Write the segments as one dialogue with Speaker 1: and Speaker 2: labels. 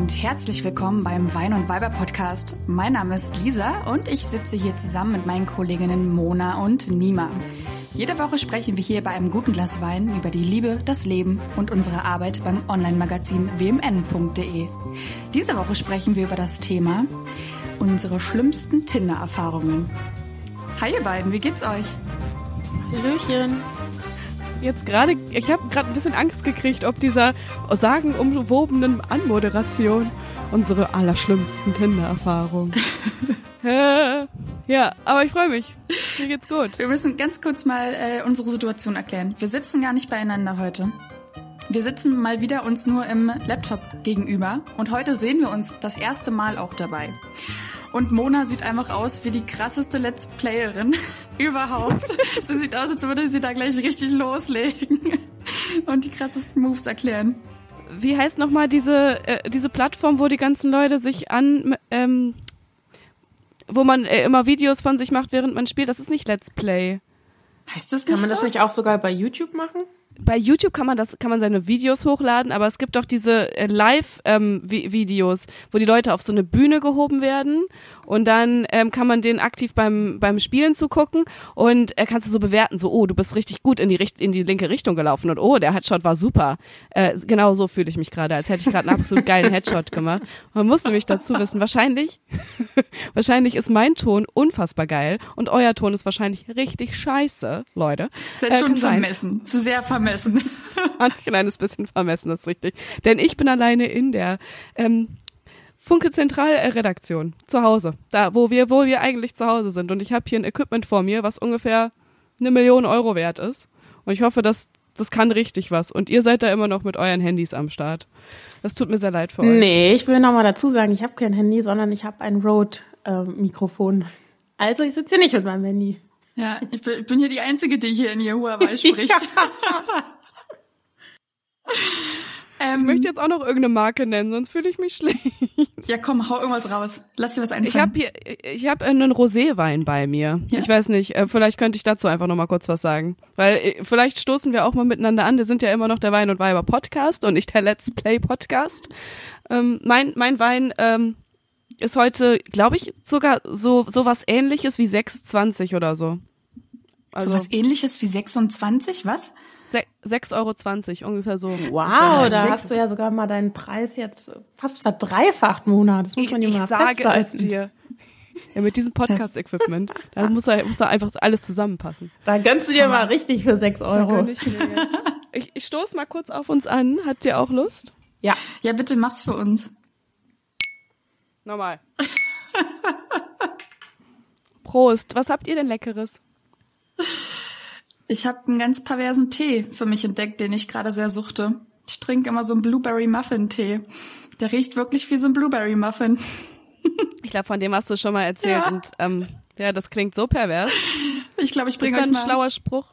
Speaker 1: und herzlich willkommen beim Wein und Weiber Podcast. Mein Name ist Lisa und ich sitze hier zusammen mit meinen Kolleginnen Mona und Nima. Jede Woche sprechen wir hier bei einem guten Glas Wein über die Liebe, das Leben und unsere Arbeit beim Online-Magazin wmn.de. Diese Woche sprechen wir über das Thema unsere schlimmsten Tinder-Erfahrungen. Hi ihr beiden, wie geht's euch?
Speaker 2: Hallöchen. Jetzt gerade, ich habe gerade ein bisschen Angst gekriegt, ob dieser sagenumwobenen Anmoderation unsere allerschlimmsten Tinder-Erfahrungen. ja, aber ich freue mich. Mir geht's gut.
Speaker 1: Wir müssen ganz kurz mal äh, unsere Situation erklären. Wir sitzen gar nicht beieinander heute. Wir sitzen mal wieder uns nur im Laptop gegenüber und heute sehen wir uns das erste Mal auch dabei. Und Mona sieht einfach aus wie die krasseste Let's Playerin überhaupt. sie sieht aus, als würde sie da gleich richtig loslegen und die krassesten Moves erklären.
Speaker 2: Wie heißt nochmal diese, äh, diese Plattform, wo die ganzen Leute sich an, ähm, wo man äh, immer Videos von sich macht, während man spielt? Das ist nicht Let's Play.
Speaker 1: Heißt das nicht
Speaker 3: Kann man
Speaker 1: so?
Speaker 3: das nicht auch sogar bei YouTube machen?
Speaker 2: Bei YouTube kann man das, kann man seine Videos hochladen, aber es gibt auch diese äh, Live-Videos, ähm, wo die Leute auf so eine Bühne gehoben werden und dann ähm, kann man denen aktiv beim beim Spielen zugucken und äh, kannst du so bewerten, so oh du bist richtig gut in die Richt in die linke Richtung gelaufen und oh der Headshot war super. Äh, genau so fühle ich mich gerade, als hätte ich gerade einen absolut geilen Headshot gemacht. Man muss nämlich dazu wissen, wahrscheinlich wahrscheinlich ist mein Ton unfassbar geil und euer Ton ist wahrscheinlich richtig scheiße, Leute.
Speaker 1: Seid schon vermessen, sehr vermessen.
Speaker 2: Ein kleines bisschen vermessen, das ist richtig. Denn ich bin alleine in der ähm, Funke Zentralredaktion zu Hause, da wo wir, wo wir eigentlich zu Hause sind. Und ich habe hier ein Equipment vor mir, was ungefähr eine Million Euro wert ist. Und ich hoffe, dass das kann richtig was. Und ihr seid da immer noch mit euren Handys am Start. Das tut mir sehr leid für euch.
Speaker 3: Nee, ich will nochmal dazu sagen, ich habe kein Handy, sondern ich habe ein Rode-Mikrofon. also ich sitze hier nicht mit meinem Handy.
Speaker 1: Ja, ich bin, hier die Einzige, die hier in Huawei spricht.
Speaker 2: ähm, ich möchte jetzt auch noch irgendeine Marke nennen, sonst fühle ich mich schlecht.
Speaker 1: Ja, komm, hau irgendwas raus. Lass dir was einfallen.
Speaker 2: Ich habe hier, ich habe einen Roséwein bei mir. Ja? Ich weiß nicht, äh, vielleicht könnte ich dazu einfach noch mal kurz was sagen, weil äh, vielleicht stoßen wir auch mal miteinander an. Wir sind ja immer noch der Wein und Weiber Podcast und nicht der Let's Play Podcast. Ähm, mein mein Wein ähm, ist heute, glaube ich, sogar so so was ähnliches wie 6,20 oder so.
Speaker 1: Also, so was ähnliches wie 26, was?
Speaker 2: 6,20 Euro ungefähr so.
Speaker 3: Wow, da hast du ja sogar mal deinen Preis jetzt fast verdreifacht, Mona. Das muss man
Speaker 2: ich,
Speaker 3: dir mal
Speaker 2: ich sage
Speaker 3: festhalten.
Speaker 2: Es dir. Ja, mit diesem Podcast-Equipment, da muss, da muss da einfach alles zusammenpassen.
Speaker 3: Da gönnst du dir mal richtig für 6 Euro.
Speaker 2: Ich, ich, ich stoße mal kurz auf uns an. Habt ihr auch Lust?
Speaker 1: Ja. Ja, bitte mach's für uns.
Speaker 2: Normal. Prost. Was habt ihr denn Leckeres?
Speaker 1: Ich habe einen ganz perversen Tee für mich entdeckt, den ich gerade sehr suchte. Ich trinke immer so einen Blueberry Muffin Tee. Der riecht wirklich wie so ein Blueberry Muffin.
Speaker 2: ich glaube, von dem hast du schon mal erzählt ja. und ähm, ja, das klingt so pervers.
Speaker 1: Ich glaube, ich bringe
Speaker 2: euch
Speaker 1: ein
Speaker 2: mal. schlauer Spruch.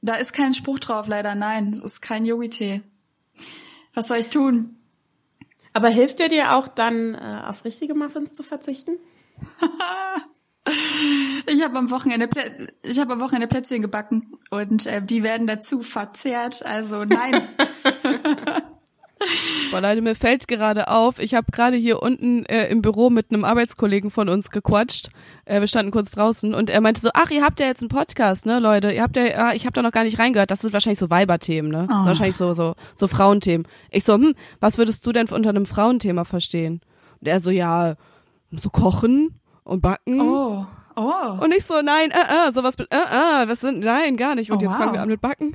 Speaker 1: Da ist kein Spruch drauf, leider. Nein, das ist kein Yogi-Tee. Was soll ich tun?
Speaker 3: Aber hilft der dir auch dann, äh, auf richtige Muffins zu verzichten?
Speaker 1: Ich habe am Wochenende Plä ich habe am Wochenende Plätzchen gebacken und äh, die werden dazu verzehrt. Also nein.
Speaker 2: Boah, Leute, mir fällt gerade auf, ich habe gerade hier unten äh, im Büro mit einem Arbeitskollegen von uns gequatscht. Äh, wir standen kurz draußen und er meinte so, ach, ihr habt ja jetzt einen Podcast, ne, Leute? Ihr habt ja, ja ich habe da noch gar nicht reingehört. Das sind wahrscheinlich so Weiberthemen, ne?
Speaker 1: Oh.
Speaker 2: Wahrscheinlich so so so Frauenthemen. Ich so, hm, was würdest du denn unter einem Frauenthema verstehen? Und er so, ja, so kochen und backen.
Speaker 1: Oh. Oh.
Speaker 2: Und ich so, nein, äh, äh, sowas, äh, äh, was sind, nein, gar nicht. Und
Speaker 1: Oh,
Speaker 2: jetzt fangen
Speaker 1: wow.
Speaker 2: wir an mit Backen.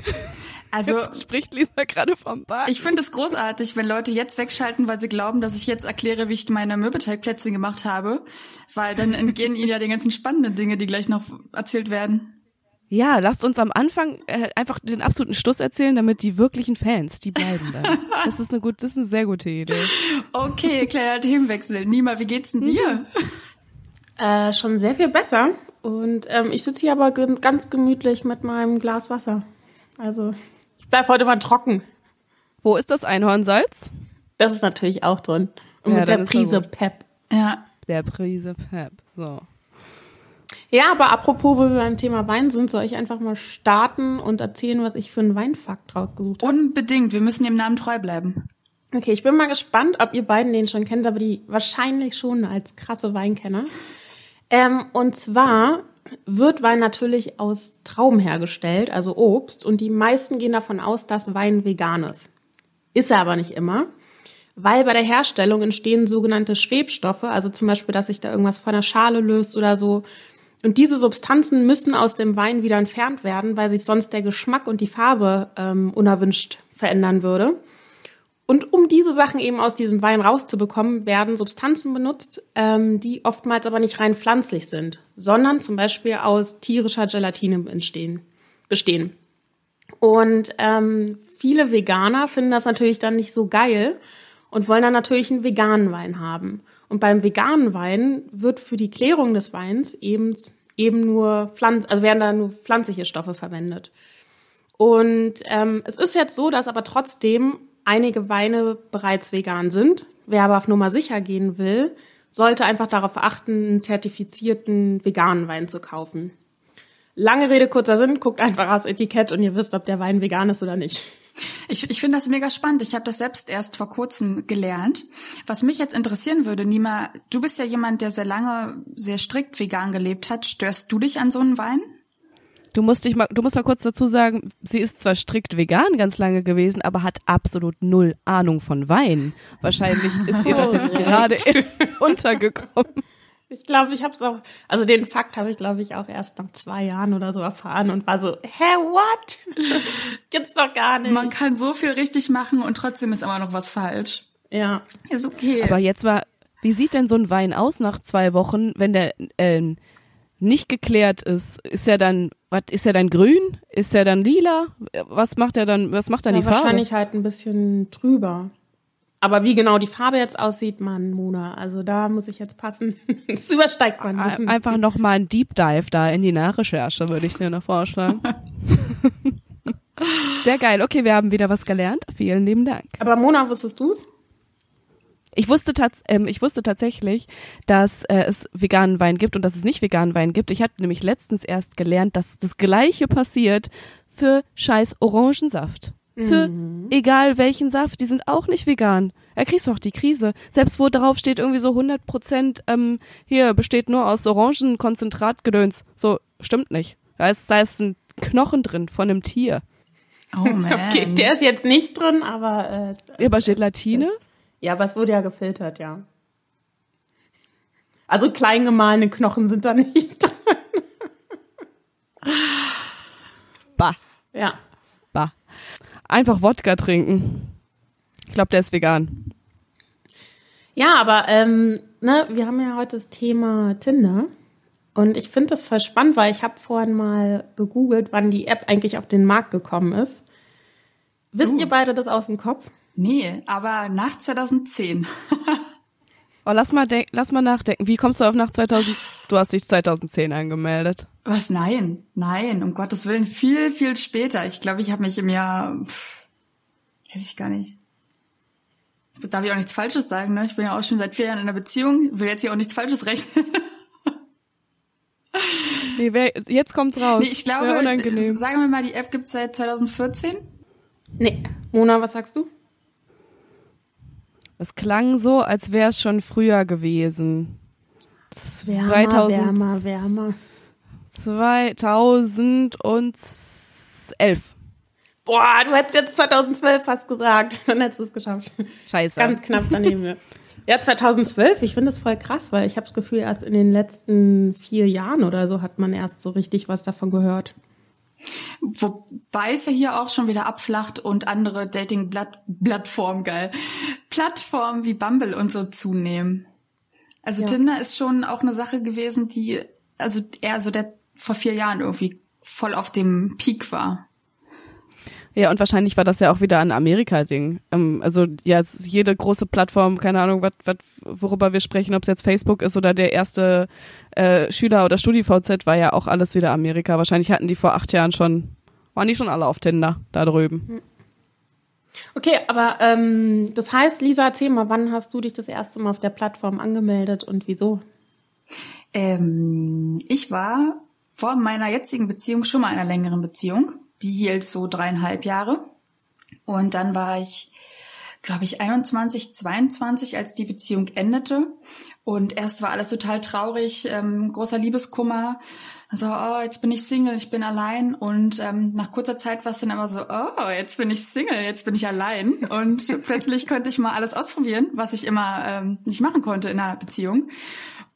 Speaker 1: Also
Speaker 2: Jetzt spricht Lisa gerade vom Backen.
Speaker 1: ich finde es großartig, wenn Leute jetzt wegschalten, weil sie glauben, dass ich jetzt erkläre, wie ich meine Mürbeteigplätzchen gemacht habe, weil dann entgehen ihnen ja die ganzen spannenden Dinge, die gleich noch erzählt werden.
Speaker 2: Ja, lasst uns am Anfang äh, einfach den absoluten Schluss erzählen, damit die wirklichen Fans, die bleiben dann. Das ist eine gut, das ist eine sehr gute Idee.
Speaker 1: Okay, kleiner Themenwechsel. Nima, wie geht's denn dir?
Speaker 3: Äh, schon sehr viel besser. Und ähm, ich sitze hier aber ganz gemütlich mit meinem Glas Wasser. Also ich bleib heute mal trocken.
Speaker 2: Wo ist das Einhornsalz?
Speaker 3: Das ist natürlich auch drin. Und
Speaker 2: Ja,
Speaker 3: mit der Prise. Pep.
Speaker 1: Ja.
Speaker 2: Der Prise Pep. So.
Speaker 3: Ja, aber apropos, wo wir beim Thema Wein sind, soll ich einfach mal starten und erzählen, was ich für einen Weinfakt rausgesucht habe.
Speaker 1: Unbedingt. Wir müssen dem Namen treu bleiben.
Speaker 3: Okay, ich bin mal gespannt, ob ihr beiden den schon kennt, aber die wahrscheinlich schon als krasse Weinkenner. Ähm, und zwar wird Wein natürlich aus Trauben hergestellt, also Obst, und die meisten gehen davon aus, dass Wein vegan ist. Ist er aber nicht immer, weil bei der Herstellung entstehen sogenannte Schwebstoffe, also zum Beispiel, dass sich da irgendwas von der Schale löst oder so. Und diese Substanzen müssen aus dem Wein wieder entfernt werden, weil sich sonst der Geschmack und die Farbe ähm, unerwünscht verändern würde. Und um diese Sachen eben aus diesem Wein rauszubekommen, werden Substanzen benutzt, ähm, die oftmals aber nicht rein pflanzlich sind, sondern zum Beispiel aus tierischer Gelatine entstehen, bestehen. Und ähm, viele Veganer finden das natürlich dann nicht so geil und wollen dann natürlich einen veganen Wein haben. Und beim veganen Wein wird für die Klärung des Weins eben, eben nur Pflanz, also werden da nur pflanzliche Stoffe verwendet. Und ähm, es ist jetzt so, dass aber trotzdem einige Weine bereits vegan sind. Wer aber auf Nummer sicher gehen will, sollte einfach darauf achten, einen zertifizierten veganen Wein zu kaufen. Lange Rede, kurzer Sinn, guckt einfach aufs Etikett und ihr wisst, ob der Wein vegan ist oder nicht.
Speaker 1: Ich, ich finde das mega spannend. Ich habe das selbst erst vor kurzem gelernt. Was mich jetzt interessieren würde, Nima, du bist ja jemand, der sehr lange sehr strikt vegan gelebt hat. Störst du dich an so einem Wein?
Speaker 2: Du musst dich mal, du musst mal kurz dazu sagen, sie ist zwar strikt vegan ganz lange gewesen, aber hat absolut null Ahnung von Wein. Wahrscheinlich ist ihr das jetzt gerade untergekommen.
Speaker 3: Ich glaube, ich habe es auch, also den Fakt habe ich, glaube ich, auch erst nach zwei Jahren oder so erfahren und war so, hä, what? Gibt's doch gar nicht.
Speaker 1: Man kann so viel richtig machen und trotzdem ist immer noch was falsch.
Speaker 3: Ja.
Speaker 1: Ist okay.
Speaker 2: Aber jetzt war, wie sieht denn so ein Wein aus nach zwei Wochen, wenn der äh, nicht geklärt ist? Ist er dann was ist er dann grün? Ist er dann lila? Was macht er dann? Was macht dann
Speaker 3: ja,
Speaker 2: die Farbe?
Speaker 3: Wahrscheinlich halt ein bisschen trüber. Aber wie genau die Farbe jetzt aussieht, man, Mona, also da muss ich jetzt passen. Das übersteigt man. Wissen.
Speaker 2: Einfach noch mal ein Deep Dive da in die Nachrecherche, würde ich dir noch vorschlagen. Sehr geil. Okay, wir haben wieder was gelernt. Vielen lieben Dank.
Speaker 3: Aber Mona, wusstest du's?
Speaker 2: Ich wusste, tats ähm, ich wusste tatsächlich, dass äh, es veganen Wein gibt und dass es nicht veganen Wein gibt. Ich hatte nämlich letztens erst gelernt, dass das Gleiche passiert für scheiß Orangensaft. Für mhm. egal welchen Saft, die sind auch nicht vegan. Er kriegst doch die Krise. Selbst wo drauf steht irgendwie so 100 Prozent, ähm, hier besteht nur aus Orangenkonzentratgedöns. So, stimmt nicht. Da ist, da ist ein Knochen drin von einem Tier.
Speaker 3: Oh man. Okay, der ist jetzt nicht drin, aber.
Speaker 2: Äh, aber Gelatine? Äh,
Speaker 3: ja, aber es wurde ja gefiltert, ja. Also klein gemahlene Knochen sind da nicht drin.
Speaker 2: Bah.
Speaker 3: Ja.
Speaker 2: Bah. Einfach Wodka trinken. Ich glaube, der ist vegan.
Speaker 3: Ja, aber ähm, ne, wir haben ja heute das Thema Tinder. Und ich finde das voll spannend, weil ich habe vorhin mal gegoogelt, wann die App eigentlich auf den Markt gekommen ist. Wisst uh. ihr beide das aus dem Kopf?
Speaker 1: Nee, aber nach 2010.
Speaker 2: oh, lass mal, lass mal nachdenken. Wie kommst du auf nach 2000? Du hast dich 2010 angemeldet.
Speaker 1: Was? Nein, nein, um Gottes Willen, viel, viel später. Ich glaube, ich habe mich im Jahr, pff, weiß ich gar nicht. Jetzt darf ich auch nichts Falsches sagen, ne? Ich bin ja auch schon seit vier Jahren in einer Beziehung, will jetzt hier auch nichts Falsches rechnen.
Speaker 2: nee, wer, jetzt kommt's raus.
Speaker 1: Nee, ich glaube, sagen wir mal, die App gibt's seit 2014.
Speaker 3: Nee. Mona, was sagst du?
Speaker 2: Es klang so, als wäre es schon früher gewesen.
Speaker 3: Wärmer, 2000, wärmer, wärmer.
Speaker 2: 2011.
Speaker 3: Boah, du hättest jetzt 2012 fast gesagt. Dann hättest du es geschafft.
Speaker 2: Scheiße.
Speaker 3: Ganz knapp daneben. ja, 2012. Ich finde das voll krass, weil ich habe das Gefühl, erst in den letzten vier Jahren oder so hat man erst so richtig was davon gehört.
Speaker 1: Wobei es ja hier auch schon wieder abflacht und andere Dating-Plattformen, geil, Plattformen wie Bumble und so zunehmen. Also ja. Tinder ist schon auch eine Sache gewesen, die, also eher so der vor vier Jahren irgendwie voll auf dem Peak war.
Speaker 2: Ja, und wahrscheinlich war das ja auch wieder ein Amerika-Ding. Ähm, also ja, jede große Plattform, keine Ahnung, wat, wat, worüber wir sprechen, ob es jetzt Facebook ist oder der erste äh, Schüler- oder StudiVZ, war ja auch alles wieder Amerika. Wahrscheinlich hatten die vor acht Jahren schon, waren die schon alle auf Tinder da drüben. Hm.
Speaker 3: Okay, aber ähm, das heißt, Lisa, erzähl mal, wann hast du dich das erste Mal auf der Plattform angemeldet und wieso?
Speaker 1: Ähm, ich war vor meiner jetzigen Beziehung schon mal in einer längeren Beziehung die hielt so dreieinhalb Jahre. Und dann war ich glaube ich, 21, 22, als die Beziehung endete. Und erst war alles total traurig, ähm, großer Liebeskummer. Also, oh, jetzt bin ich Single, ich bin allein. Und ähm, nach kurzer Zeit war es dann immer so, oh, jetzt bin ich Single, jetzt bin ich allein. Und plötzlich konnte ich mal alles ausprobieren, was ich immer ähm, nicht machen konnte in einer Beziehung.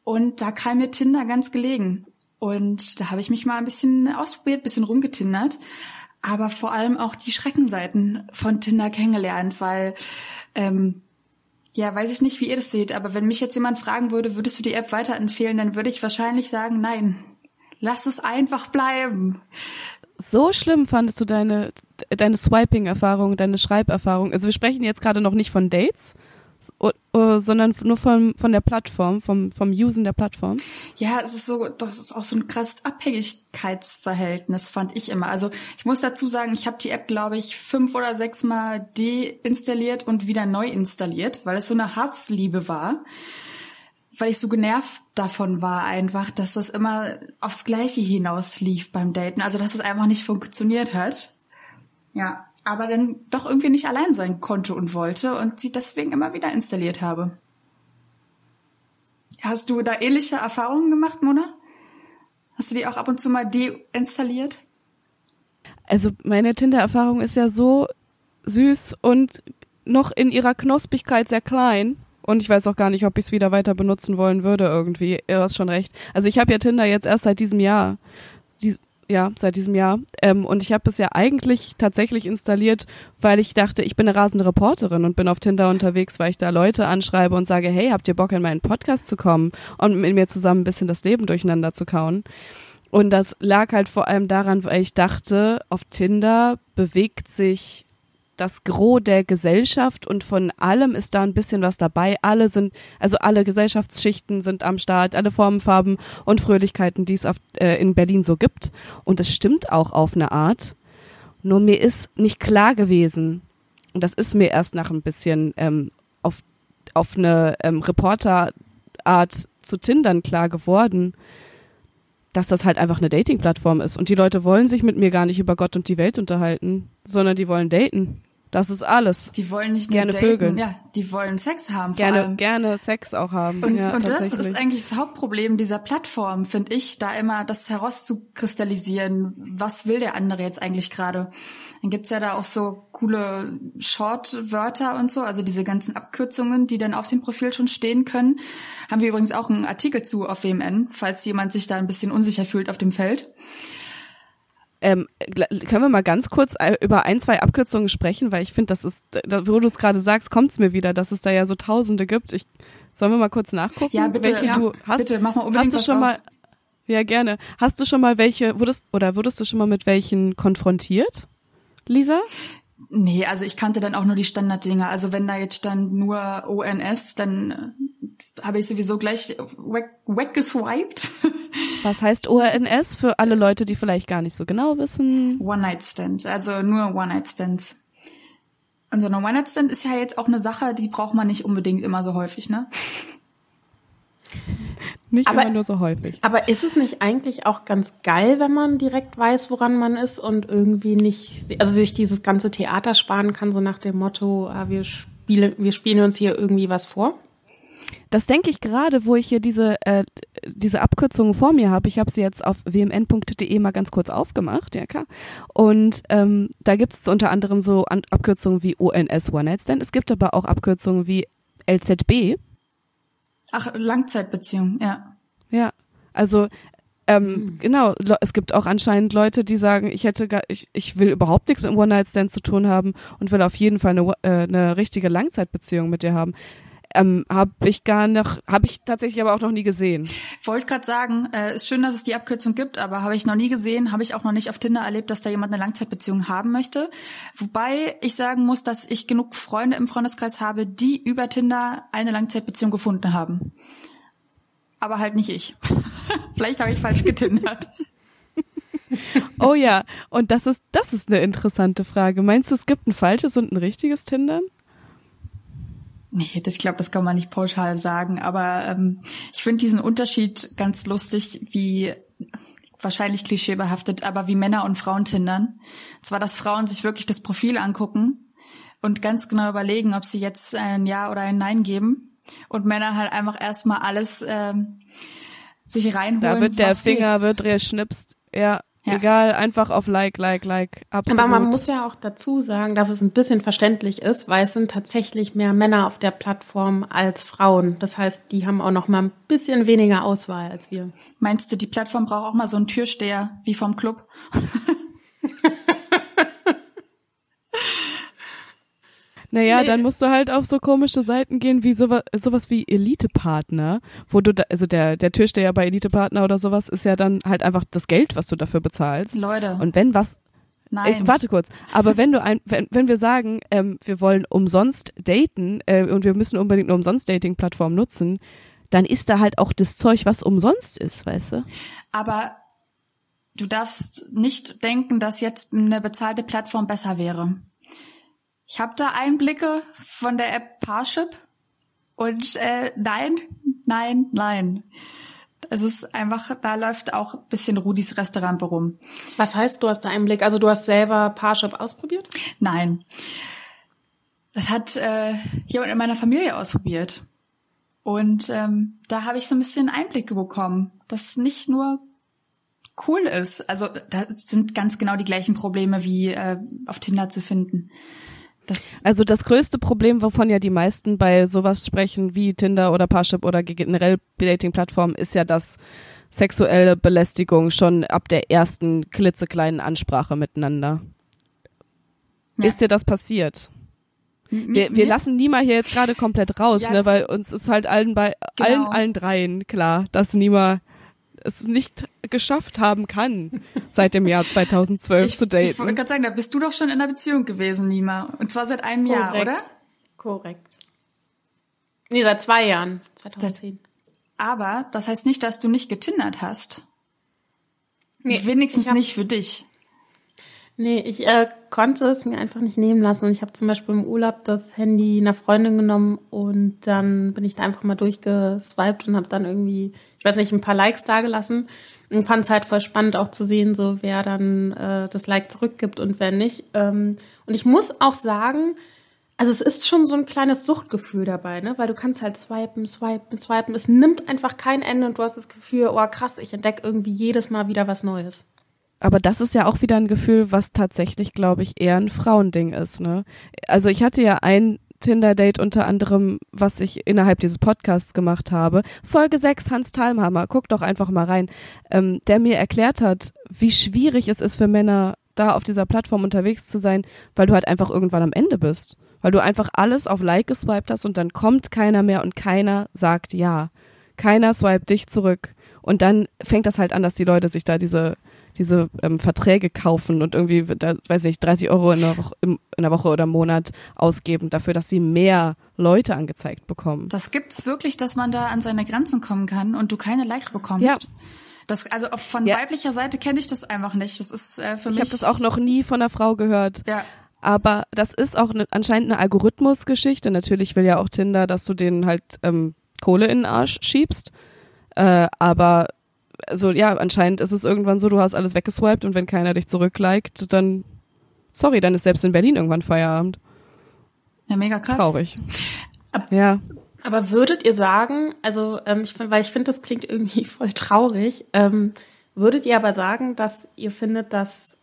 Speaker 1: Und da kam mir Tinder ganz gelegen. Und da habe ich mich mal ein bisschen ausprobiert, bisschen rumgetindert aber vor allem auch die Schreckenseiten von Tinder kennengelernt, weil ähm, ja, weiß ich nicht, wie ihr das seht, aber wenn mich jetzt jemand fragen würde, würdest du die App weiterempfehlen, dann würde ich wahrscheinlich sagen, nein, lass es einfach bleiben.
Speaker 2: So schlimm fandest du deine, deine Swiping-Erfahrung, deine Schreiberfahrung? Also wir sprechen jetzt gerade noch nicht von Dates, sondern nur von, von der Plattform, vom, vom Usen der Plattform?
Speaker 1: Ja, es ist so, das ist auch so ein krasses Abhängigkeitsverhältnis, fand ich immer. Also ich muss dazu sagen, ich habe die App, glaube ich, fünf oder sechs Mal deinstalliert und wieder neu installiert, weil es so eine Hassliebe war. Weil ich so genervt davon war einfach, dass das immer aufs Gleiche hinaus lief beim Daten. Also dass es einfach nicht funktioniert hat. Ja, aber dann doch irgendwie nicht allein sein konnte und wollte und sie deswegen immer wieder installiert habe. Hast du da ähnliche Erfahrungen gemacht, Mona? Hast du die auch ab und zu mal deinstalliert?
Speaker 2: Also meine Tinder-Erfahrung ist ja so süß und noch in ihrer Knospigkeit sehr klein. Und ich weiß auch gar nicht, ob ich es wieder weiter benutzen wollen würde irgendwie. Du hast schon recht. Also ich habe ja Tinder jetzt erst seit diesem Jahr. Die, ja, seit diesem Jahr. Ähm, und ich habe es ja eigentlich tatsächlich installiert, weil ich dachte, ich bin eine rasende Reporterin und bin auf Tinder unterwegs, weil ich da Leute anschreibe und sage, hey, habt ihr Bock in meinen Podcast zu kommen und mit mir zusammen ein bisschen das Leben durcheinander zu kauen? Und das lag halt vor allem daran, weil ich dachte, auf Tinder bewegt sich das Gros der Gesellschaft und von allem ist da ein bisschen was dabei. Alle sind, also alle Gesellschaftsschichten sind am Start, alle Formen, Farben und Fröhlichkeiten, die es auf, äh, in Berlin so gibt. Und es stimmt auch auf eine Art. Nur mir ist nicht klar gewesen, und das ist mir erst nach ein bisschen ähm, auf, auf eine ähm, Reporterart zu Tindern klar geworden, dass das halt einfach eine Dating-Plattform ist. Und die Leute wollen sich mit mir gar nicht über Gott und die Welt unterhalten, sondern die wollen daten. Das ist alles.
Speaker 1: Die wollen nicht nur
Speaker 2: gerne
Speaker 1: daten,
Speaker 2: Vögeln.
Speaker 1: ja, die wollen Sex haben. Vor
Speaker 2: Gerne,
Speaker 1: allem.
Speaker 2: gerne Sex auch haben.
Speaker 1: Und,
Speaker 2: ja,
Speaker 1: und das ist eigentlich das Hauptproblem dieser Plattform, finde ich, da immer das herauszukristallisieren, was will der andere jetzt eigentlich gerade. Dann gibt's ja da auch so coole Short-Wörter und so, also diese ganzen Abkürzungen, die dann auf dem Profil schon stehen können. Haben wir übrigens auch einen Artikel zu auf WMN, falls jemand sich da ein bisschen unsicher fühlt auf dem Feld.
Speaker 2: Ähm, können wir mal ganz kurz äh, über ein, zwei Abkürzungen sprechen, weil ich finde, das ist, wo du es gerade sagst, kommt es mir wieder, dass es da ja so Tausende gibt. Ich, sollen wir mal kurz nachgucken?
Speaker 1: Ja, bitte,
Speaker 2: welche
Speaker 1: ja,
Speaker 2: du hast?
Speaker 1: bitte, mach mal unbedingt
Speaker 2: hast du schon
Speaker 1: auf.
Speaker 2: mal? Ja, gerne. Hast du schon mal welche, wurdest oder wurdest du schon mal mit welchen konfrontiert, Lisa?
Speaker 1: Nee, also ich kannte dann auch nur die Standarddinger. Also wenn da jetzt stand nur ONS, dann äh, habe ich sowieso gleich weg, weggeswiped.
Speaker 2: Was heißt ORNS für alle Leute, die vielleicht gar nicht so genau wissen?
Speaker 1: One-Night-Stand, also nur One-Night-Stands. Und so eine One-Night-Stand ist ja jetzt auch eine Sache, die braucht man nicht unbedingt immer so häufig, ne?
Speaker 2: Nicht
Speaker 3: Aber-
Speaker 2: immer nur so häufig.
Speaker 3: Aber ist es nicht eigentlich auch ganz geil, wenn man direkt weiß, woran man ist und irgendwie nicht, also sich dieses ganze Theater sparen kann, so nach dem Motto, ah, wir spielen, wir spielen uns hier irgendwie was vor?
Speaker 2: Das denke ich gerade, wo ich hier diese, äh, diese Abkürzungen vor mir habe. Ich habe sie jetzt auf wmn.de mal ganz kurz aufgemacht, ja klar. Und ähm, da gibt es unter anderem so An Abkürzungen wie ONS One Night Stand. Es gibt aber auch Abkürzungen wie LZB.
Speaker 1: Ach, Langzeitbeziehung, ja.
Speaker 2: Ja, also ähm, genau, le- es gibt auch anscheinend Leute, die sagen, ich hätte gar, ich, ich will überhaupt nichts mit einem One-Night-Stand zu tun haben und will auf jeden Fall eine, äh, eine richtige Langzeitbeziehung mit dir haben. Ähm, habe ich gar noch, habe ich tatsächlich aber auch noch nie gesehen.
Speaker 1: Wollte gerade sagen, äh, ist schön, dass es die Abkürzung gibt, aber habe ich noch nie gesehen, habe ich auch noch nicht auf Tinder erlebt, dass da jemand eine Langzeitbeziehung haben möchte. Wobei ich sagen muss, dass ich genug Freunde im Freundeskreis habe, die über Tinder eine Langzeitbeziehung gefunden haben. Aber halt nicht ich. Vielleicht habe ich falsch getindert.
Speaker 2: Oh ja, und das ist, das ist eine interessante Frage. Meinst du, es gibt ein falsches und ein richtiges Tindern?
Speaker 1: Nee, ich glaube, das kann man nicht pauschal sagen, aber ähm, ich finde diesen Unterschied ganz lustig, wie wahrscheinlich klischeebehaftet, aber wie Männer und Frauen tindern. Zwar, dass Frauen sich wirklich das Profil angucken und ganz genau überlegen, ob sie jetzt ein Ja oder ein Nein geben. Und Männer halt einfach erstmal alles ähm, sich reinholen.
Speaker 2: Da wird der Finger geht. wird geschnipst. Ja, ja. Egal, einfach auf Like, Like, Like. Absolut.
Speaker 3: Aber man muss ja auch dazu sagen, dass es ein bisschen verständlich ist, weil es sind tatsächlich mehr Männer auf der Plattform als Frauen. Das heißt, die haben auch noch mal ein bisschen weniger Auswahl als wir.
Speaker 1: Meinst du, die Plattform braucht auch mal so einen Türsteher wie vom Club?
Speaker 2: Naja, nee. dann musst du halt auf so komische Seiten gehen wie sowas, sowas wie Elite-Partner, wo du, da, also der, der Türsteher bei Elite-Partner oder sowas ist ja dann halt einfach das Geld, was du dafür bezahlst.
Speaker 1: Leute.
Speaker 2: Und wenn was,
Speaker 1: Nein.
Speaker 2: Äh, warte kurz. Aber wenn du ein, wenn, wenn wir sagen, ähm, wir wollen umsonst daten äh, und wir müssen unbedingt eine umsonst Dating-Plattform nutzen, dann ist da halt auch das Zeug, was umsonst ist, weißt du?
Speaker 1: Aber du darfst nicht denken, dass jetzt eine bezahlte Plattform besser wäre. Ich habe da Einblicke von der App Parship und äh, nein, nein, nein. Es ist einfach, da läuft auch ein bisschen Rudis Restaurant rum.
Speaker 3: Was heißt, du hast da Einblick? Also du hast selber Parship ausprobiert?
Speaker 1: Nein. Das hat äh, jemand in meiner Familie ausprobiert. Und ähm, da habe ich so ein bisschen Einblicke bekommen, dass nicht nur cool ist. Also da sind ganz genau die gleichen Probleme wie äh, auf Tinder zu finden.
Speaker 2: Das also das größte Problem, wovon ja die meisten bei sowas sprechen wie Tinder oder Parship oder generell Dating-Plattformen, ist ja, dass sexuelle Belästigung schon ab der ersten klitzekleinen Ansprache miteinander. Ja. Ist dir das passiert? Wir, wir lassen Nima hier jetzt gerade komplett raus, ja. ne, weil uns ist halt allen bei genau. allen allen dreien klar, dass Nima es nicht geschafft haben kann, seit dem Jahr 2012 ich, zu daten. Ich
Speaker 1: wollte gerade sagen, da bist du doch schon in einer Beziehung gewesen, Nima. Und zwar seit einem Korrekt. Jahr, oder?
Speaker 3: Korrekt. Nee, seit zwei Jahren, 2010.
Speaker 1: Aber das heißt nicht, dass du nicht getindert hast. Nee, Wenigstens nicht für dich.
Speaker 3: Nee, ich äh, konnte es mir einfach nicht nehmen lassen. Und ich habe zum Beispiel im Urlaub das Handy einer Freundin genommen und dann bin ich da einfach mal durchgeswiped und habe dann irgendwie, ich weiß nicht, ein paar Likes dagelassen. Und fand es halt voll spannend auch zu sehen, so wer dann äh, das Like zurückgibt und wer nicht. Ähm, und ich muss auch sagen, also es ist schon so ein kleines Suchtgefühl dabei, ne? Weil du kannst halt swipen, swipen, swipen. Es nimmt einfach kein Ende und du hast das Gefühl, oh krass, ich entdecke irgendwie jedes Mal wieder was Neues.
Speaker 2: Aber das ist ja auch wieder ein Gefühl, was tatsächlich, glaube ich, eher ein Frauending ist. Ne? Also ich hatte ja ein Tinder-Date unter anderem, was ich innerhalb dieses Podcasts gemacht habe. Folge 6, Hans Thalmhammer, guck doch einfach mal rein, ähm, der mir erklärt hat, wie schwierig es ist für Männer, da auf dieser Plattform unterwegs zu sein, weil du halt einfach irgendwann am Ende bist. Weil du einfach alles auf Like geswiped hast und dann kommt keiner mehr und keiner sagt ja. Keiner swiped dich zurück. Und dann fängt das halt an, dass die Leute sich da diese diese ähm, Verträge kaufen und irgendwie, da, weiß ich, 30 Euro in der, Woche, in der Woche oder im Monat ausgeben dafür, dass sie mehr Leute angezeigt bekommen.
Speaker 1: Das gibt's wirklich, dass man da an seine Grenzen kommen kann und du keine Likes bekommst. Ja. Das, also von ja. weiblicher Seite kenne ich das einfach nicht. Das ist äh, für mich.
Speaker 2: Ich habe das auch noch nie von einer Frau gehört. Ja. Aber das ist auch ne, anscheinend eine Algorithmusgeschichte. Natürlich will ja auch Tinder, dass du denen halt ähm, Kohle in den Arsch schiebst. Äh, aber also ja, anscheinend ist es irgendwann so, du hast alles weggeswiped und wenn keiner dich zurückliked, dann sorry, dann ist selbst in Berlin irgendwann Feierabend.
Speaker 1: Ja, mega krass.
Speaker 2: Traurig. Ab, ja.
Speaker 3: Aber würdet ihr sagen, also ähm, ich find, weil ich finde, das klingt irgendwie voll traurig, ähm, würdet ihr aber sagen, dass ihr findet, dass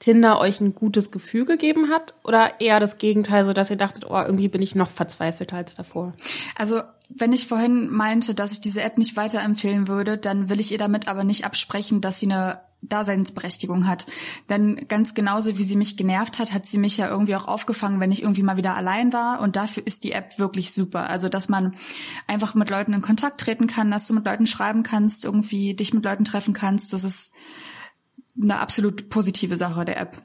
Speaker 3: Tinder euch ein gutes Gefühl gegeben hat oder eher das Gegenteil, so dass ihr dachtet, oh, irgendwie bin ich noch verzweifelter als davor?
Speaker 1: Also wenn ich vorhin meinte, dass ich diese App nicht weiterempfehlen würde, dann will ich ihr damit aber nicht absprechen, dass sie eine Daseinsberechtigung hat. Denn ganz genauso wie sie mich genervt hat, hat sie mich ja irgendwie auch aufgefangen, wenn ich irgendwie mal wieder allein war. Und dafür ist die App wirklich super. Also, dass man einfach mit Leuten in Kontakt treten kann, dass du mit Leuten schreiben kannst, irgendwie dich mit Leuten treffen kannst. Das ist eine absolut positive Sache der App.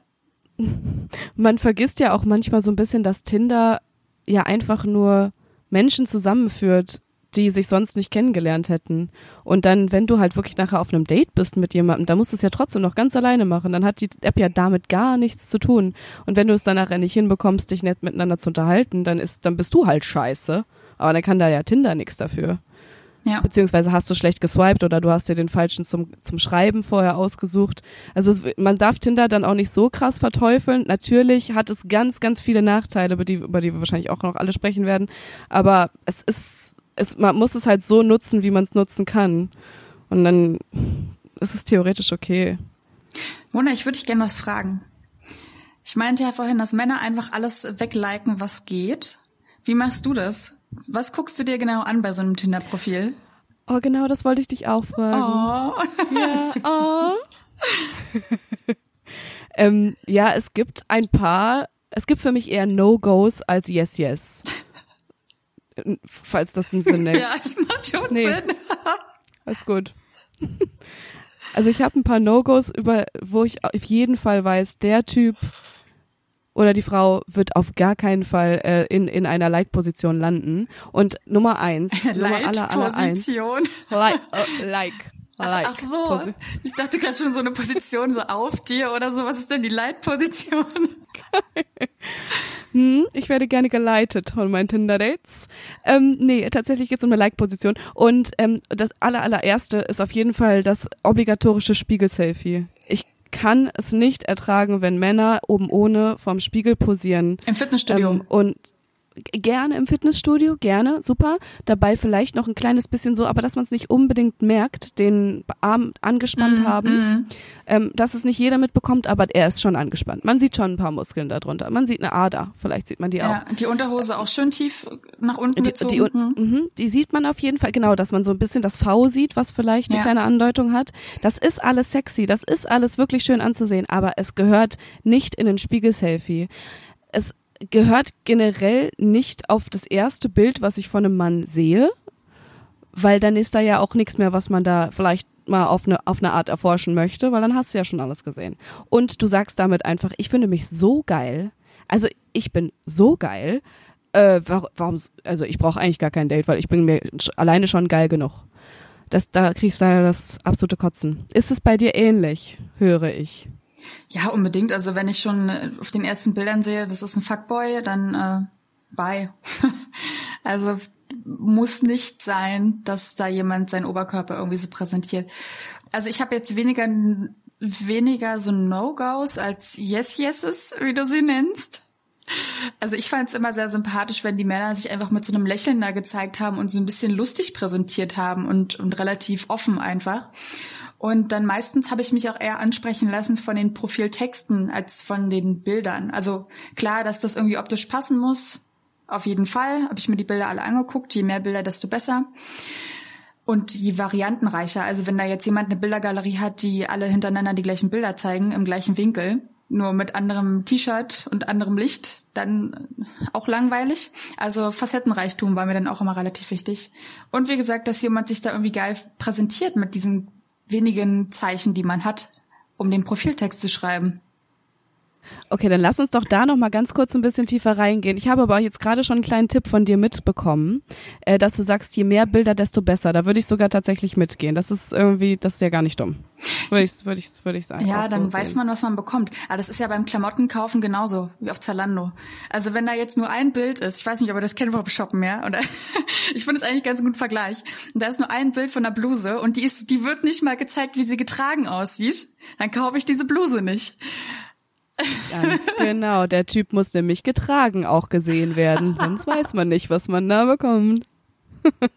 Speaker 2: Man vergisst ja auch manchmal so ein bisschen, dass Tinder ja einfach nur Menschen zusammenführt, die sich sonst nicht kennengelernt hätten. Und dann, wenn du halt wirklich nachher auf einem Date bist mit jemandem, dann musst du es ja trotzdem noch ganz alleine machen. Dann hat die App ja damit gar nichts zu tun. Und wenn du es dann nachher nicht hinbekommst, dich nett miteinander zu unterhalten, dann ist, dann bist du halt scheiße. Aber dann kann da ja Tinder nichts dafür. Ja. Beziehungsweise hast du schlecht geswiped oder du hast dir den falschen zum, zum Schreiben vorher ausgesucht. Also es, man darf Tinder dann auch nicht so krass verteufeln. Natürlich hat es ganz, ganz viele Nachteile, über die, über die wir wahrscheinlich auch noch alle sprechen werden. Aber es ist, es, man muss es halt so nutzen, wie man es nutzen kann. Und dann ist es theoretisch okay.
Speaker 1: Mona, ich würde dich gerne was fragen. Ich meinte ja vorhin, dass Männer einfach alles wegliken, was geht. Wie machst du das? Was guckst du dir genau an bei so einem Tinder-Profil?
Speaker 2: Oh, genau, das wollte ich dich auch fragen. Oh. Ja, oh. ähm, ja, es gibt ein paar, es gibt für mich eher No-Gos als Yes-Yes. Falls das einen Sinn
Speaker 1: ergibt. Ja, es macht schon nee. Sinn.
Speaker 2: Alles gut. Also ich habe ein paar No-Gos, über wo ich auf jeden Fall weiß, der Typ oder die Frau wird auf gar keinen Fall äh, in, in einer Like-Position landen. Und Nummer eins, aller, eins. Like, uh, like.
Speaker 1: Like. Ach, ach so, ich dachte gerade schon so eine Position so auf dir oder so. Was ist denn die Leitposition?
Speaker 2: hm, ich werde gerne geleitet von meinen Tinder-Dates. Ähm, nee, tatsächlich geht es um eine Like-Position. Und ähm, das aller, allererste ist auf jeden Fall das obligatorische Spiegel-Selfie. Ich kann es nicht ertragen, wenn Männer oben ohne vorm Spiegel posieren.
Speaker 1: Im Fitnessstudio. Ähm,
Speaker 2: und gerne im Fitnessstudio, gerne, super. Dabei vielleicht noch ein kleines bisschen so, aber dass man es nicht unbedingt merkt, den Arm angespannt mm, haben, mm. Ähm, dass es nicht jeder mitbekommt, aber er ist schon angespannt. Man sieht schon ein paar Muskeln darunter. Man sieht eine Ader, vielleicht sieht man die ja, auch.
Speaker 1: Die Unterhose auch schön tief nach unten
Speaker 2: die,
Speaker 1: gezogen.
Speaker 2: Die, mh, die sieht man auf jeden Fall, genau, dass man so ein bisschen das V sieht, was vielleicht eine ja. kleine Andeutung hat. Das ist alles sexy, das ist alles wirklich schön anzusehen, aber es gehört nicht in ein Spiegelselfie. Es gehört generell nicht auf das erste Bild, was ich von einem Mann sehe, weil dann ist da ja auch nichts mehr, was man da vielleicht mal auf eine, auf eine Art erforschen möchte, weil dann hast du ja schon alles gesehen. Und du sagst damit einfach, ich finde mich so geil. Also ich bin so geil. Äh, warum, also ich brauche eigentlich gar kein Date, weil ich bin mir alleine schon geil genug. Das, da kriegst du ja das absolute Kotzen. Ist es bei dir ähnlich, höre ich?
Speaker 1: Ja, unbedingt. Also wenn ich schon äh, auf den ersten Bildern sehe, das ist ein Fuckboy, dann äh, bye. also muss nicht sein, dass da jemand seinen Oberkörper irgendwie so präsentiert. Also ich habe jetzt weniger weniger so No-Gos als Yes-Yeses, wie du sie nennst. Also ich fand es immer sehr sympathisch, wenn die Männer sich einfach mit so einem Lächeln da gezeigt haben und so ein bisschen lustig präsentiert haben und, und relativ offen einfach. Und dann meistens habe ich mich auch eher ansprechen lassen von den Profiltexten als von den Bildern. Also klar, dass das irgendwie optisch passen muss. Auf jeden Fall habe ich mir die Bilder alle angeguckt. Je mehr Bilder, desto besser. Und je variantenreicher. Also wenn da jetzt jemand eine Bildergalerie hat, die alle hintereinander die gleichen Bilder zeigen, im gleichen Winkel, nur mit anderem T-Shirt und anderem Licht, dann auch langweilig. Also Facettenreichtum war mir dann auch immer relativ wichtig. Und wie gesagt, dass jemand sich da irgendwie geil präsentiert mit diesen wenigen Zeichen, die man hat, um den Profiltext zu schreiben.
Speaker 2: Okay, dann lass uns doch da noch mal ganz kurz ein bisschen tiefer reingehen. Ich habe aber jetzt gerade schon einen kleinen Tipp von dir mitbekommen, äh, dass du sagst, je mehr Bilder, desto besser. Da würde ich sogar tatsächlich mitgehen. Das ist irgendwie, das ist ja gar nicht dumm. Würde ich, würde ich, würde ich sagen.
Speaker 1: Ja, dann so weiß man, was man bekommt. Aber das ist ja beim Klamottenkaufen genauso wie auf Zalando. Also wenn da jetzt nur ein Bild ist, ich weiß nicht, ob ihr das kennt vom Shoppen, ja, oder ich finde es eigentlich ganz gut Vergleich. Und da ist nur ein Bild von der Bluse und die ist, die wird nicht mal gezeigt, wie sie getragen aussieht. Dann kaufe ich diese Bluse nicht.
Speaker 2: Ganz genau. Der Typ muss nämlich getragen auch gesehen werden. Sonst weiß man nicht, was man da bekommt.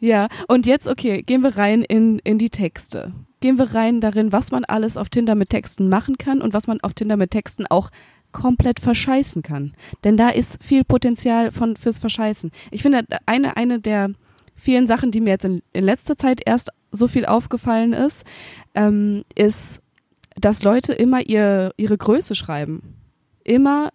Speaker 2: ja, und jetzt, okay, gehen wir rein in, in die Texte. Gehen wir rein darin, was man alles auf Tinder mit Texten machen kann und was man auf Tinder mit Texten auch komplett verscheißen kann. Denn da ist viel Potenzial von, fürs Verscheißen. Ich finde, eine, eine der vielen Sachen, die mir jetzt in, in letzter Zeit erst so viel aufgefallen ist, ähm, ist dass Leute immer ihr, ihre Größe schreiben. Immer,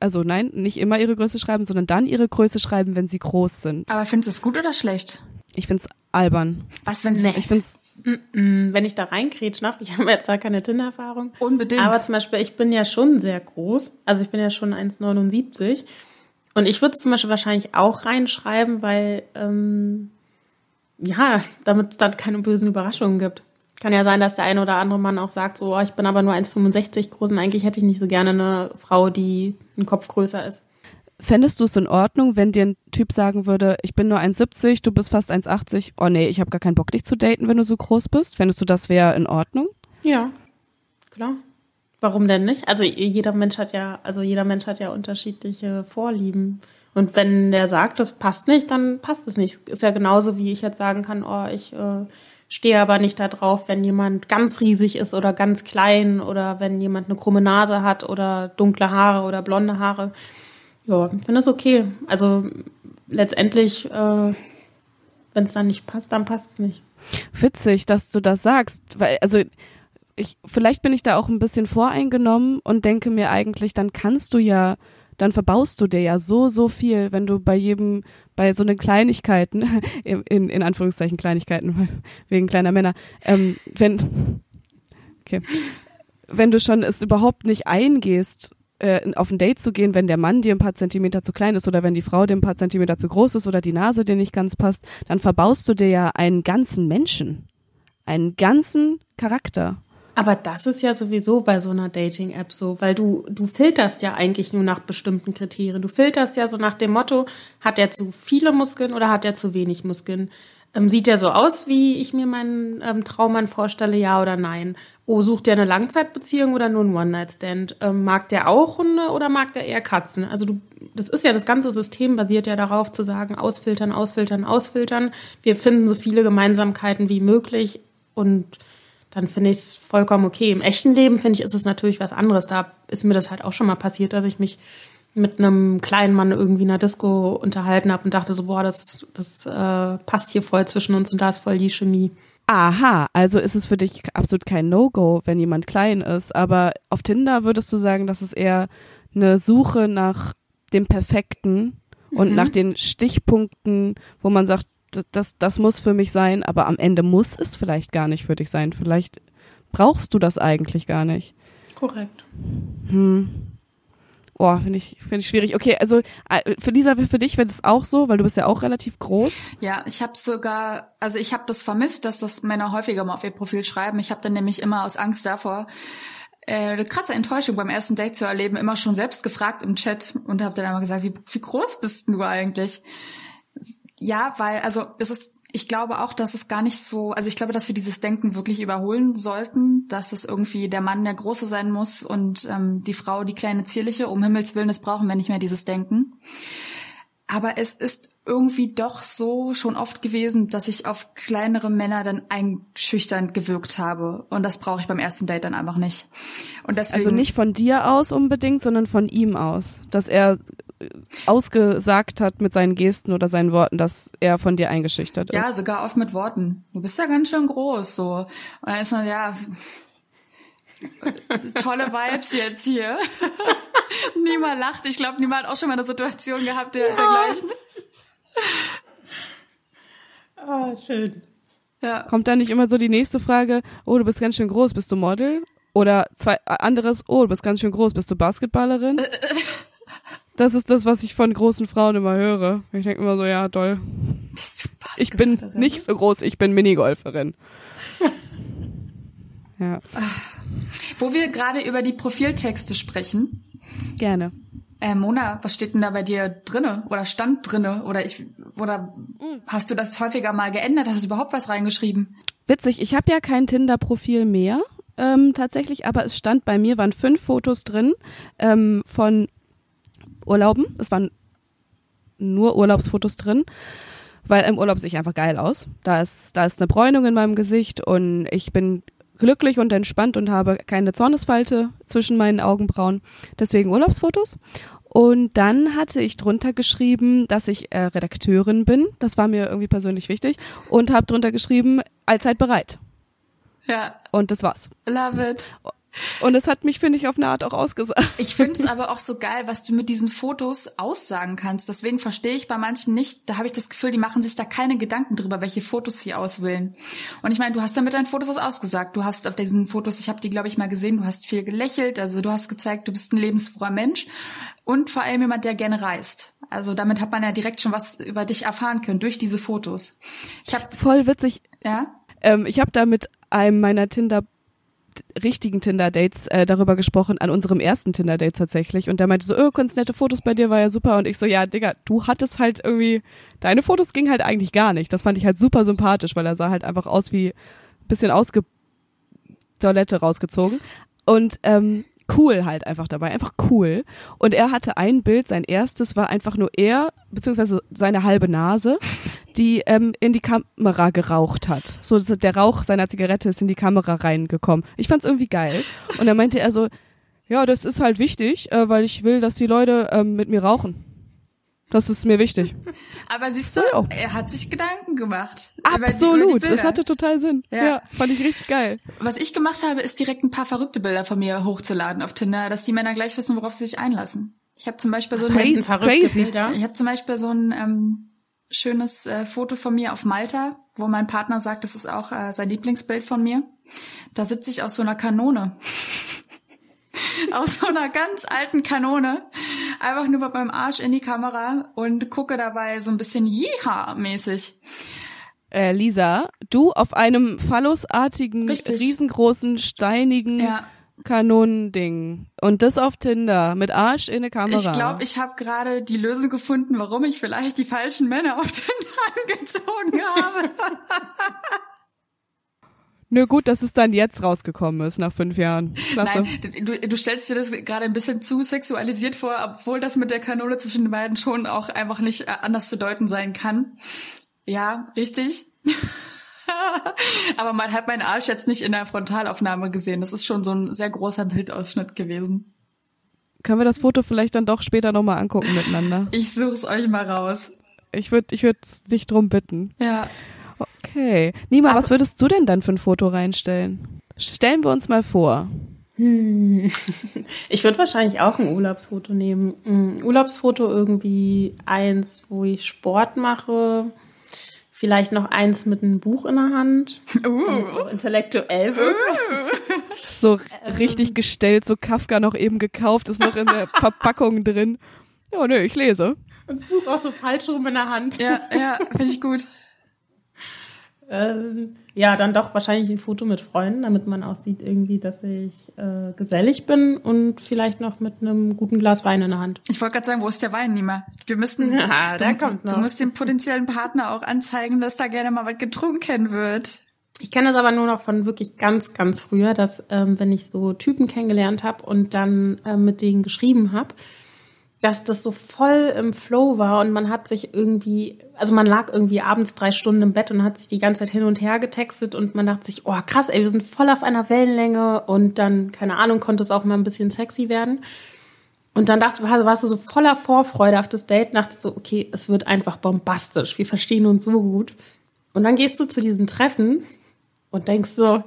Speaker 2: also nein, nicht immer ihre Größe schreiben, sondern dann ihre Größe schreiben, wenn sie groß sind.
Speaker 1: Aber findest du es gut oder schlecht?
Speaker 2: Ich find's albern.
Speaker 1: Was, wenn's,
Speaker 3: nee. ich find's, wenn ich da reinkriege, nach, ich habe jetzt zwar keine Tinder-Erfahrung.
Speaker 1: Unbedingt.
Speaker 3: Aber zum Beispiel, ich bin ja schon sehr groß. Also ich bin ja schon 1,79. Und ich würde es zum Beispiel wahrscheinlich auch reinschreiben, weil, ähm, ja, damit es dann keine bösen Überraschungen gibt. Kann ja sein, dass der eine oder andere Mann auch sagt, so, oh, ich bin aber nur 1,65 groß und eigentlich hätte ich nicht so gerne eine Frau, die einen Kopf größer ist.
Speaker 2: Fändest du es in Ordnung, wenn dir ein Typ sagen würde, ich bin nur 1,70, du bist fast 1,80, oh nee, ich habe gar keinen Bock, dich zu daten, wenn du so groß bist? Fändest du, das wäre in Ordnung?
Speaker 3: Ja, klar. Warum denn nicht? Also jeder Mensch hat ja, also jeder Mensch hat ja unterschiedliche Vorlieben. Und wenn der sagt, das passt nicht, dann passt es nicht. Ist ja genauso, wie ich jetzt sagen kann, oh, ich äh, stehe aber nicht da drauf, wenn jemand ganz riesig ist oder ganz klein oder wenn jemand eine krumme Nase hat oder dunkle Haare oder blonde Haare. Ja, ich finde das okay. Also letztendlich, äh, wenn es dann nicht passt, dann passt es nicht.
Speaker 2: Witzig, dass du das sagst, weil also ich vielleicht bin ich da auch ein bisschen voreingenommen und denke mir eigentlich, dann kannst du ja, dann verbaust du dir ja so so viel, wenn du bei jedem bei so einen Kleinigkeiten in, in Anführungszeichen Kleinigkeiten wegen kleiner Männer, ähm, wenn okay, wenn du schon es überhaupt nicht eingehst äh, auf ein Date zu gehen, wenn der Mann dir ein paar Zentimeter zu klein ist oder wenn die Frau dir ein paar Zentimeter zu groß ist oder die Nase dir nicht ganz passt, dann verbaust du dir ja einen ganzen Menschen, einen ganzen Charakter.
Speaker 3: Aber das ist ja sowieso bei so einer Dating-App so, weil du, du filterst ja eigentlich nur nach bestimmten Kriterien. Du filterst ja so nach dem Motto, hat er zu viele Muskeln oder hat er zu wenig Muskeln? Ähm, sieht er so aus, wie ich mir meinen ähm, Traummann vorstelle, ja oder nein? Oh, sucht der eine Langzeitbeziehung oder nur ein One-Night-Stand? Ähm, mag der auch Hunde oder mag der eher Katzen? Also du, das ist ja das ganze System basiert ja darauf zu sagen, ausfiltern, ausfiltern, ausfiltern. Wir finden so viele Gemeinsamkeiten wie möglich und dann finde ich es vollkommen okay. Im echten Leben finde ich, ist es natürlich was anderes. Da ist mir das halt auch schon mal passiert, dass ich mich mit einem kleinen Mann irgendwie in einer Disco unterhalten habe und dachte so, boah, das, das äh, passt hier voll zwischen uns und da ist voll die Chemie.
Speaker 2: Aha, also ist es für dich absolut kein No-Go, wenn jemand klein ist. Aber auf Tinder würdest du sagen, dass es eher eine Suche nach dem Perfekten und mhm. nach den Stichpunkten, wo man sagt, das, das muss für mich sein, aber am Ende muss es vielleicht gar nicht für dich sein. Vielleicht brauchst du das eigentlich gar nicht.
Speaker 3: Korrekt.
Speaker 2: Hm. Oh, finde ich, finde ich schwierig. Okay, also äh, für Lisa, für dich wäre das auch so, weil du bist ja auch relativ groß.
Speaker 1: Ja, ich habe sogar, also ich habe das vermisst, dass das Männer häufiger mal auf ihr Profil schreiben. Ich habe dann nämlich immer aus Angst davor, äh, eine krasse Enttäuschung beim ersten Date zu erleben, immer schon selbst gefragt im Chat und habe dann immer gesagt, wie, wie groß bist du eigentlich? Ja, weil, also es ist ich glaube auch, dass es gar nicht so, also ich glaube, dass wir dieses Denken wirklich überholen sollten, dass es irgendwie der Mann der Große sein muss und ähm, die Frau die kleine Zierliche. Um Himmels Willen, das brauchen wir nicht mehr, dieses Denken. Aber es ist irgendwie doch so schon oft gewesen, dass ich auf kleinere Männer dann einschüchternd gewirkt habe. Und das brauche ich beim ersten Date dann einfach nicht. Und
Speaker 2: deswegen, also nicht von dir aus unbedingt, sondern von ihm aus. Dass er ausgesagt hat mit seinen Gesten oder seinen Worten, dass er von dir eingeschüchtert ist.
Speaker 1: Ja, sogar oft mit Worten. Du bist ja ganz schön groß, so. Und dann ist man, ja, tolle Vibes jetzt hier. niemand lacht. Ich glaube, niemand hat auch schon mal eine Situation gehabt, der, ja. dergleichen.
Speaker 3: Ah, schön.
Speaker 2: Ja. Kommt da nicht immer so die nächste Frage, oh, du bist ganz schön groß, bist du Model? Oder zwei anderes, oh, du bist ganz schön groß, bist du Basketballerin? Das ist das, was ich von großen Frauen immer höre. Ich denke immer so, ja, toll. Ich bin nicht so groß, ich bin Minigolferin.
Speaker 1: ja. Wo wir gerade über die Profiltexte sprechen.
Speaker 2: Gerne.
Speaker 1: Äh, Mona, was steht denn da bei dir drinne oder stand drinne oder ich oder hast du das häufiger mal geändert? Hast du überhaupt was reingeschrieben?
Speaker 2: Witzig, ich habe ja kein Tinder-Profil mehr ähm, tatsächlich, aber es stand bei mir waren fünf Fotos drin ähm, von Urlauben. Es waren nur Urlaubsfotos drin, weil im Urlaub sehe ich einfach geil aus. Da ist, da ist eine Bräunung in meinem Gesicht und ich bin glücklich und entspannt und habe keine Zornesfalte zwischen meinen Augenbrauen. Deswegen Urlaubsfotos. Und dann hatte ich drunter geschrieben, dass ich äh, Redakteurin bin. Das war mir irgendwie persönlich wichtig. Und habe drunter geschrieben, allzeit bereit.
Speaker 1: Ja.
Speaker 2: Und das war's.
Speaker 1: Love it.
Speaker 2: Und es hat mich, finde ich, auf eine Art auch ausgesagt.
Speaker 1: Ich finde es aber auch so geil, was du mit diesen Fotos aussagen kannst. Deswegen verstehe ich bei manchen nicht, da habe ich das Gefühl, die machen sich da keine Gedanken drüber, welche Fotos sie auswählen. Und ich meine, du hast ja mit deinen Fotos was ausgesagt. Du hast auf diesen Fotos, ich habe die, glaube ich, mal gesehen, du hast viel gelächelt, also du hast gezeigt, du bist ein lebensfroher Mensch und vor allem jemand, der gerne reist. Also damit hat man ja direkt schon was über dich erfahren können durch diese Fotos.
Speaker 2: Ich habe voll witzig.
Speaker 1: Ja.
Speaker 2: Ähm, ich habe da mit einem meiner Tinder richtigen Tinder-Dates äh, darüber gesprochen, an unserem ersten Tinder-Date tatsächlich. Und der meinte so, oh, ganz nette Fotos bei dir, war ja super. Und ich so, ja, Digga, du hattest halt irgendwie, deine Fotos gingen halt eigentlich gar nicht. Das fand ich halt super sympathisch, weil er sah halt einfach aus wie bisschen ausge Toilette rausgezogen. Und ähm, cool halt einfach dabei, einfach cool. Und er hatte ein Bild, sein erstes war einfach nur er, beziehungsweise seine halbe Nase, die ähm, in die Kamera geraucht hat. So, der Rauch seiner Zigarette ist in die Kamera reingekommen. Ich fand's irgendwie geil. Und dann meinte er so, ja, das ist halt wichtig, äh, weil ich will, dass die Leute ähm, mit mir rauchen. Das ist mir wichtig.
Speaker 1: Aber siehst du, ja. er hat sich Gedanken gemacht.
Speaker 2: Absolut, das hatte total Sinn. Ja. ja. fand ich richtig geil.
Speaker 1: Was ich gemacht habe, ist direkt ein paar verrückte Bilder von mir hochzuladen auf Tinder, dass die Männer gleich wissen, worauf sie sich einlassen. Ich habe zum Beispiel so
Speaker 3: ein verrückte Bilder.
Speaker 1: Ich habe zum Beispiel so ein ähm, schönes äh, Foto von mir auf Malta, wo mein Partner sagt, das ist auch äh, sein Lieblingsbild von mir. Da sitze ich auf so einer Kanone. aus so einer ganz alten Kanone. Einfach nur mit meinem Arsch in die Kamera und gucke dabei so ein bisschen Jeha-mäßig.
Speaker 2: Äh, Lisa, du auf einem phallusartigen, Richtig. riesengroßen, steinigen ja. Kanonending. Und das auf Tinder mit Arsch in der Kamera.
Speaker 1: Ich glaube, ich habe gerade die Lösung gefunden, warum ich vielleicht die falschen Männer auf Tinder angezogen habe.
Speaker 2: Nö, gut, dass es dann jetzt rausgekommen ist, nach fünf Jahren.
Speaker 1: Klasse. Nein, du, du stellst dir das gerade ein bisschen zu sexualisiert vor, obwohl das mit der Kanone zwischen den beiden schon auch einfach nicht äh, anders zu deuten sein kann. Ja, richtig. Aber man hat meinen Arsch jetzt nicht in der Frontalaufnahme gesehen. Das ist schon so ein sehr großer Bildausschnitt gewesen.
Speaker 2: Können wir das Foto vielleicht dann doch später nochmal angucken miteinander?
Speaker 1: Ich such's euch mal raus.
Speaker 2: Ich würde ich würd dich drum bitten.
Speaker 1: Ja.
Speaker 2: Okay. Nima, Aber was würdest du denn dann für ein Foto reinstellen? Stellen wir uns mal vor.
Speaker 3: Hm. Ich würde wahrscheinlich auch ein Urlaubsfoto nehmen. Ein Urlaubsfoto irgendwie eins, wo ich Sport mache. Vielleicht noch eins mit einem Buch in der Hand. Uh. intellektuell wird. Uh.
Speaker 2: So richtig gestellt, so Kafka noch eben gekauft, ist noch in der Verpackung drin. Ja, nö, ich lese.
Speaker 3: Und das Buch auch so falsch rum in der Hand.
Speaker 1: Ja, ja, finde ich gut.
Speaker 3: Ähm, ja, dann doch wahrscheinlich ein Foto mit Freunden, damit man auch sieht irgendwie, dass ich äh, gesellig bin und vielleicht noch mit einem guten Glas Wein in der Hand.
Speaker 1: Ich wollte gerade sagen, wo ist der Wein, Nima? Wir müssen,
Speaker 3: ja, der du, kommt noch.
Speaker 1: du musst dem potenziellen Partner auch anzeigen, dass da gerne mal was getrunken wird.
Speaker 3: Ich kenne das aber nur noch von wirklich ganz, ganz früher, dass ähm, wenn ich so Typen kennengelernt habe und dann äh, mit denen geschrieben habe, dass das so voll im Flow war und man hat sich irgendwie, also man lag irgendwie abends drei Stunden im Bett und hat sich die ganze Zeit hin und her getextet und man dachte sich, oh krass, ey, wir sind voll auf einer Wellenlänge und dann, keine Ahnung, konnte es auch mal ein bisschen sexy werden. Und dann dachte, warst du so voller Vorfreude auf das Date, dachtest du, so, okay, es wird einfach bombastisch, wir verstehen uns so gut. Und dann gehst du zu diesem Treffen und denkst so,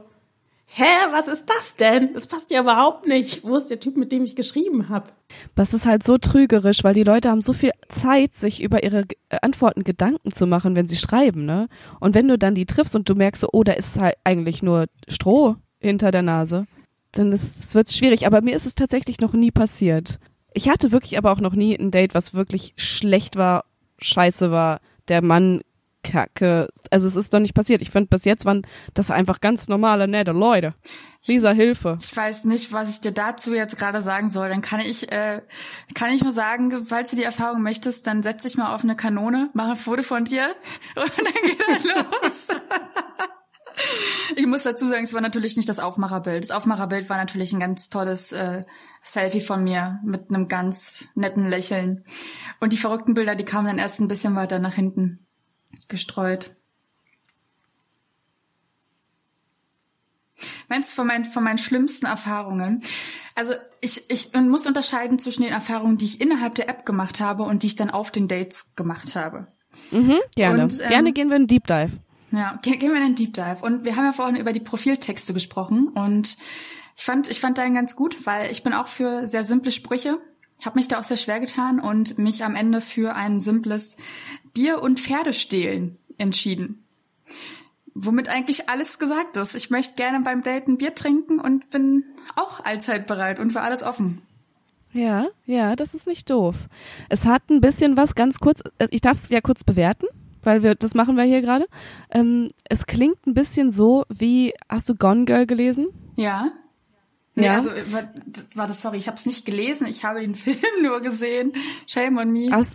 Speaker 3: hä, was ist das denn? Das passt ja überhaupt nicht. Wo ist der Typ, mit dem ich geschrieben habe?
Speaker 2: Das ist halt so trügerisch, weil die Leute haben so viel Zeit, sich über ihre äh, Antworten Gedanken zu machen, wenn sie schreiben, ne? Und wenn du dann die triffst und du merkst so, oh, da ist halt eigentlich nur Stroh hinter der Nase, dann ist, wird's schwierig. Aber mir ist es tatsächlich noch nie passiert. Ich hatte wirklich aber auch noch nie ein Date, was wirklich schlecht war, scheiße war. Der Mann Kacke. Also es ist doch nicht passiert. Ich finde, bis jetzt waren das einfach ganz normale, nette Leute. Lisa, Hilfe.
Speaker 1: Ich weiß nicht, was ich dir dazu jetzt gerade sagen soll. Dann kann ich, äh, kann ich nur sagen, falls du die Erfahrung möchtest, dann setz dich mal auf eine Kanone, mach ein Foto von dir und dann geht er los. ich muss dazu sagen, es war natürlich nicht das Aufmacherbild. Das Aufmacherbild war natürlich ein ganz tolles äh, Selfie von mir mit einem ganz netten Lächeln. Und die verrückten Bilder, die kamen dann erst ein bisschen weiter nach hinten gestreut. Meinst du von, mein, von meinen schlimmsten Erfahrungen? Also ich, ich muss unterscheiden zwischen den Erfahrungen, die ich innerhalb der App gemacht habe und die ich dann auf den Dates gemacht habe.
Speaker 2: Mhm, gerne. Und, ähm, gerne gehen wir in Deep Dive.
Speaker 1: Ja, gehen wir in den Deep Dive. Und wir haben ja vorhin über die Profiltexte gesprochen und ich fand, ich fand deinen ganz gut, weil ich bin auch für sehr simple Sprüche. Ich habe mich da auch sehr schwer getan und mich am Ende für ein simples Bier und Pferdestehlen entschieden. Womit eigentlich alles gesagt ist. Ich möchte gerne beim Date ein Bier trinken und bin auch allzeit bereit und für alles offen.
Speaker 2: Ja, ja, das ist nicht doof. Es hat ein bisschen was ganz kurz, äh, ich darf es ja kurz bewerten, weil wir, das machen wir hier gerade. Ähm, es klingt ein bisschen so wie, hast du Gone Girl gelesen?
Speaker 1: Ja. Nee,
Speaker 2: Ja?
Speaker 1: also, wa- warte, sorry, ich habe es nicht gelesen, ich habe den Film nur gesehen. Shame on me.
Speaker 2: Ach,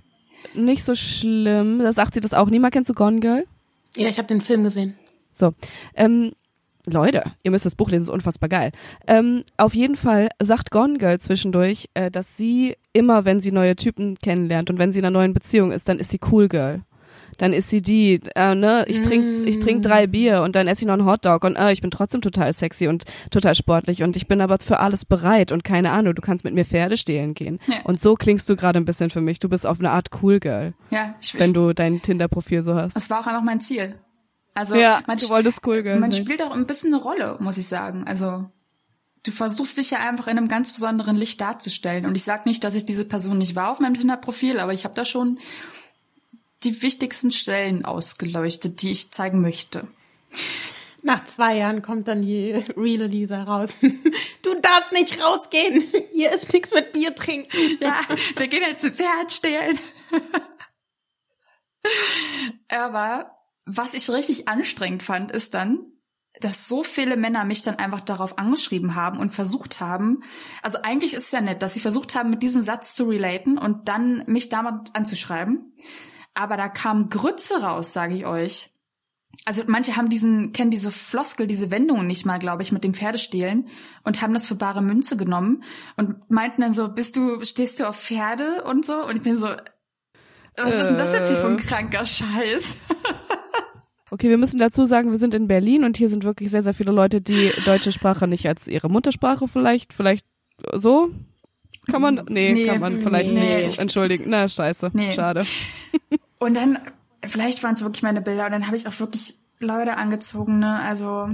Speaker 2: nicht so schlimm. Da sagt sie das auch. Niemand kennst du Gone Girl?
Speaker 3: Ja, ich habe den Film gesehen.
Speaker 2: So, ähm, Leute, ihr müsst das Buch lesen, ist unfassbar geil. Ähm, auf jeden Fall sagt Gone Girl zwischendurch, äh, dass sie immer, wenn sie neue Typen kennenlernt und wenn sie in einer neuen Beziehung ist, dann ist sie Cool Girl. Dann ist sie die, äh, ne, ich trink, ich trink drei Bier und dann esse ich noch einen Hotdog und äh, ich bin trotzdem total sexy und total sportlich und ich bin aber für alles bereit und keine Ahnung, du kannst mit mir Pferde stehlen gehen.
Speaker 1: Ja.
Speaker 2: Und so klingst du gerade ein bisschen für mich. Du bist auf eine Art Cool Girl,
Speaker 1: ja, ich,
Speaker 2: wenn du dein Tinder-Profil so hast.
Speaker 1: das war auch einfach mein Ziel. Also,
Speaker 2: Ja,
Speaker 1: man,
Speaker 2: du wolltest Cool Girl
Speaker 1: man
Speaker 2: sein.
Speaker 1: spielt auch ein bisschen eine Rolle, muss ich sagen. Also, du versuchst dich ja einfach in einem ganz besonderen Licht darzustellen. Und ich sag nicht, dass ich diese Person nicht war auf meinem Tinder-Profil, aber ich habe da schon die wichtigsten Stellen ausgeleuchtet, die ich zeigen möchte.
Speaker 3: Nach zwei Jahren kommt dann die reale Lisa raus. Du darfst nicht rausgehen. Hier ist nichts mit Bier trinken.
Speaker 1: Ja, wir gehen jetzt ein Pferd stehlen. Aber was ich richtig anstrengend fand, ist dann, dass so viele Männer mich dann einfach darauf angeschrieben haben und versucht haben, also eigentlich ist es ja nett, dass sie versucht haben, mit diesem Satz zu relaten und dann mich damit anzuschreiben. Aber da kam Grütze raus, sage ich euch. Also manche haben diesen, kennen diese Floskel, diese Wendungen nicht mal, glaube ich, mit dem Pferdestehlen und haben das für bare Münze genommen und meinten dann so, bist du, stehst du auf Pferde und so? Und ich bin so, was ist denn das jetzt hier für ein kranker Scheiß?
Speaker 2: Okay, wir müssen dazu sagen, wir sind in Berlin und hier sind wirklich sehr, sehr viele Leute, die deutsche Sprache nicht als ihre Muttersprache vielleicht, vielleicht so. Kann man, nee,
Speaker 1: Nee,
Speaker 2: kann man vielleicht
Speaker 1: nee.
Speaker 2: nicht entschuldigen. Na, scheiße,
Speaker 1: Nee.
Speaker 2: schade.
Speaker 1: Und dann, vielleicht waren es wirklich meine Bilder und dann habe ich auch wirklich Leute angezogen, ne? Also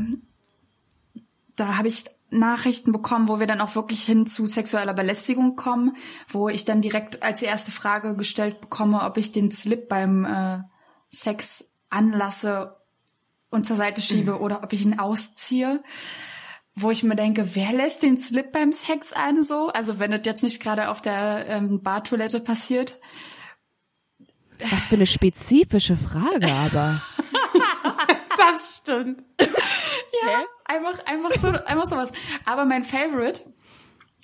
Speaker 1: da habe ich Nachrichten bekommen, wo wir dann auch wirklich hin zu sexueller Belästigung kommen, wo ich dann direkt als erste Frage gestellt bekomme, ob ich den Slip beim äh, Sex anlasse und zur Seite schiebe oder ob ich ihn ausziehe. Wo ich mir denke, wer lässt den Slip beim Sex an so? Also wenn das jetzt nicht gerade auf der ähm, Bartoilette passiert.
Speaker 2: Was für eine spezifische Frage aber.
Speaker 3: Das stimmt.
Speaker 1: Einfach, einfach so, einfach sowas. Aber mein Favorite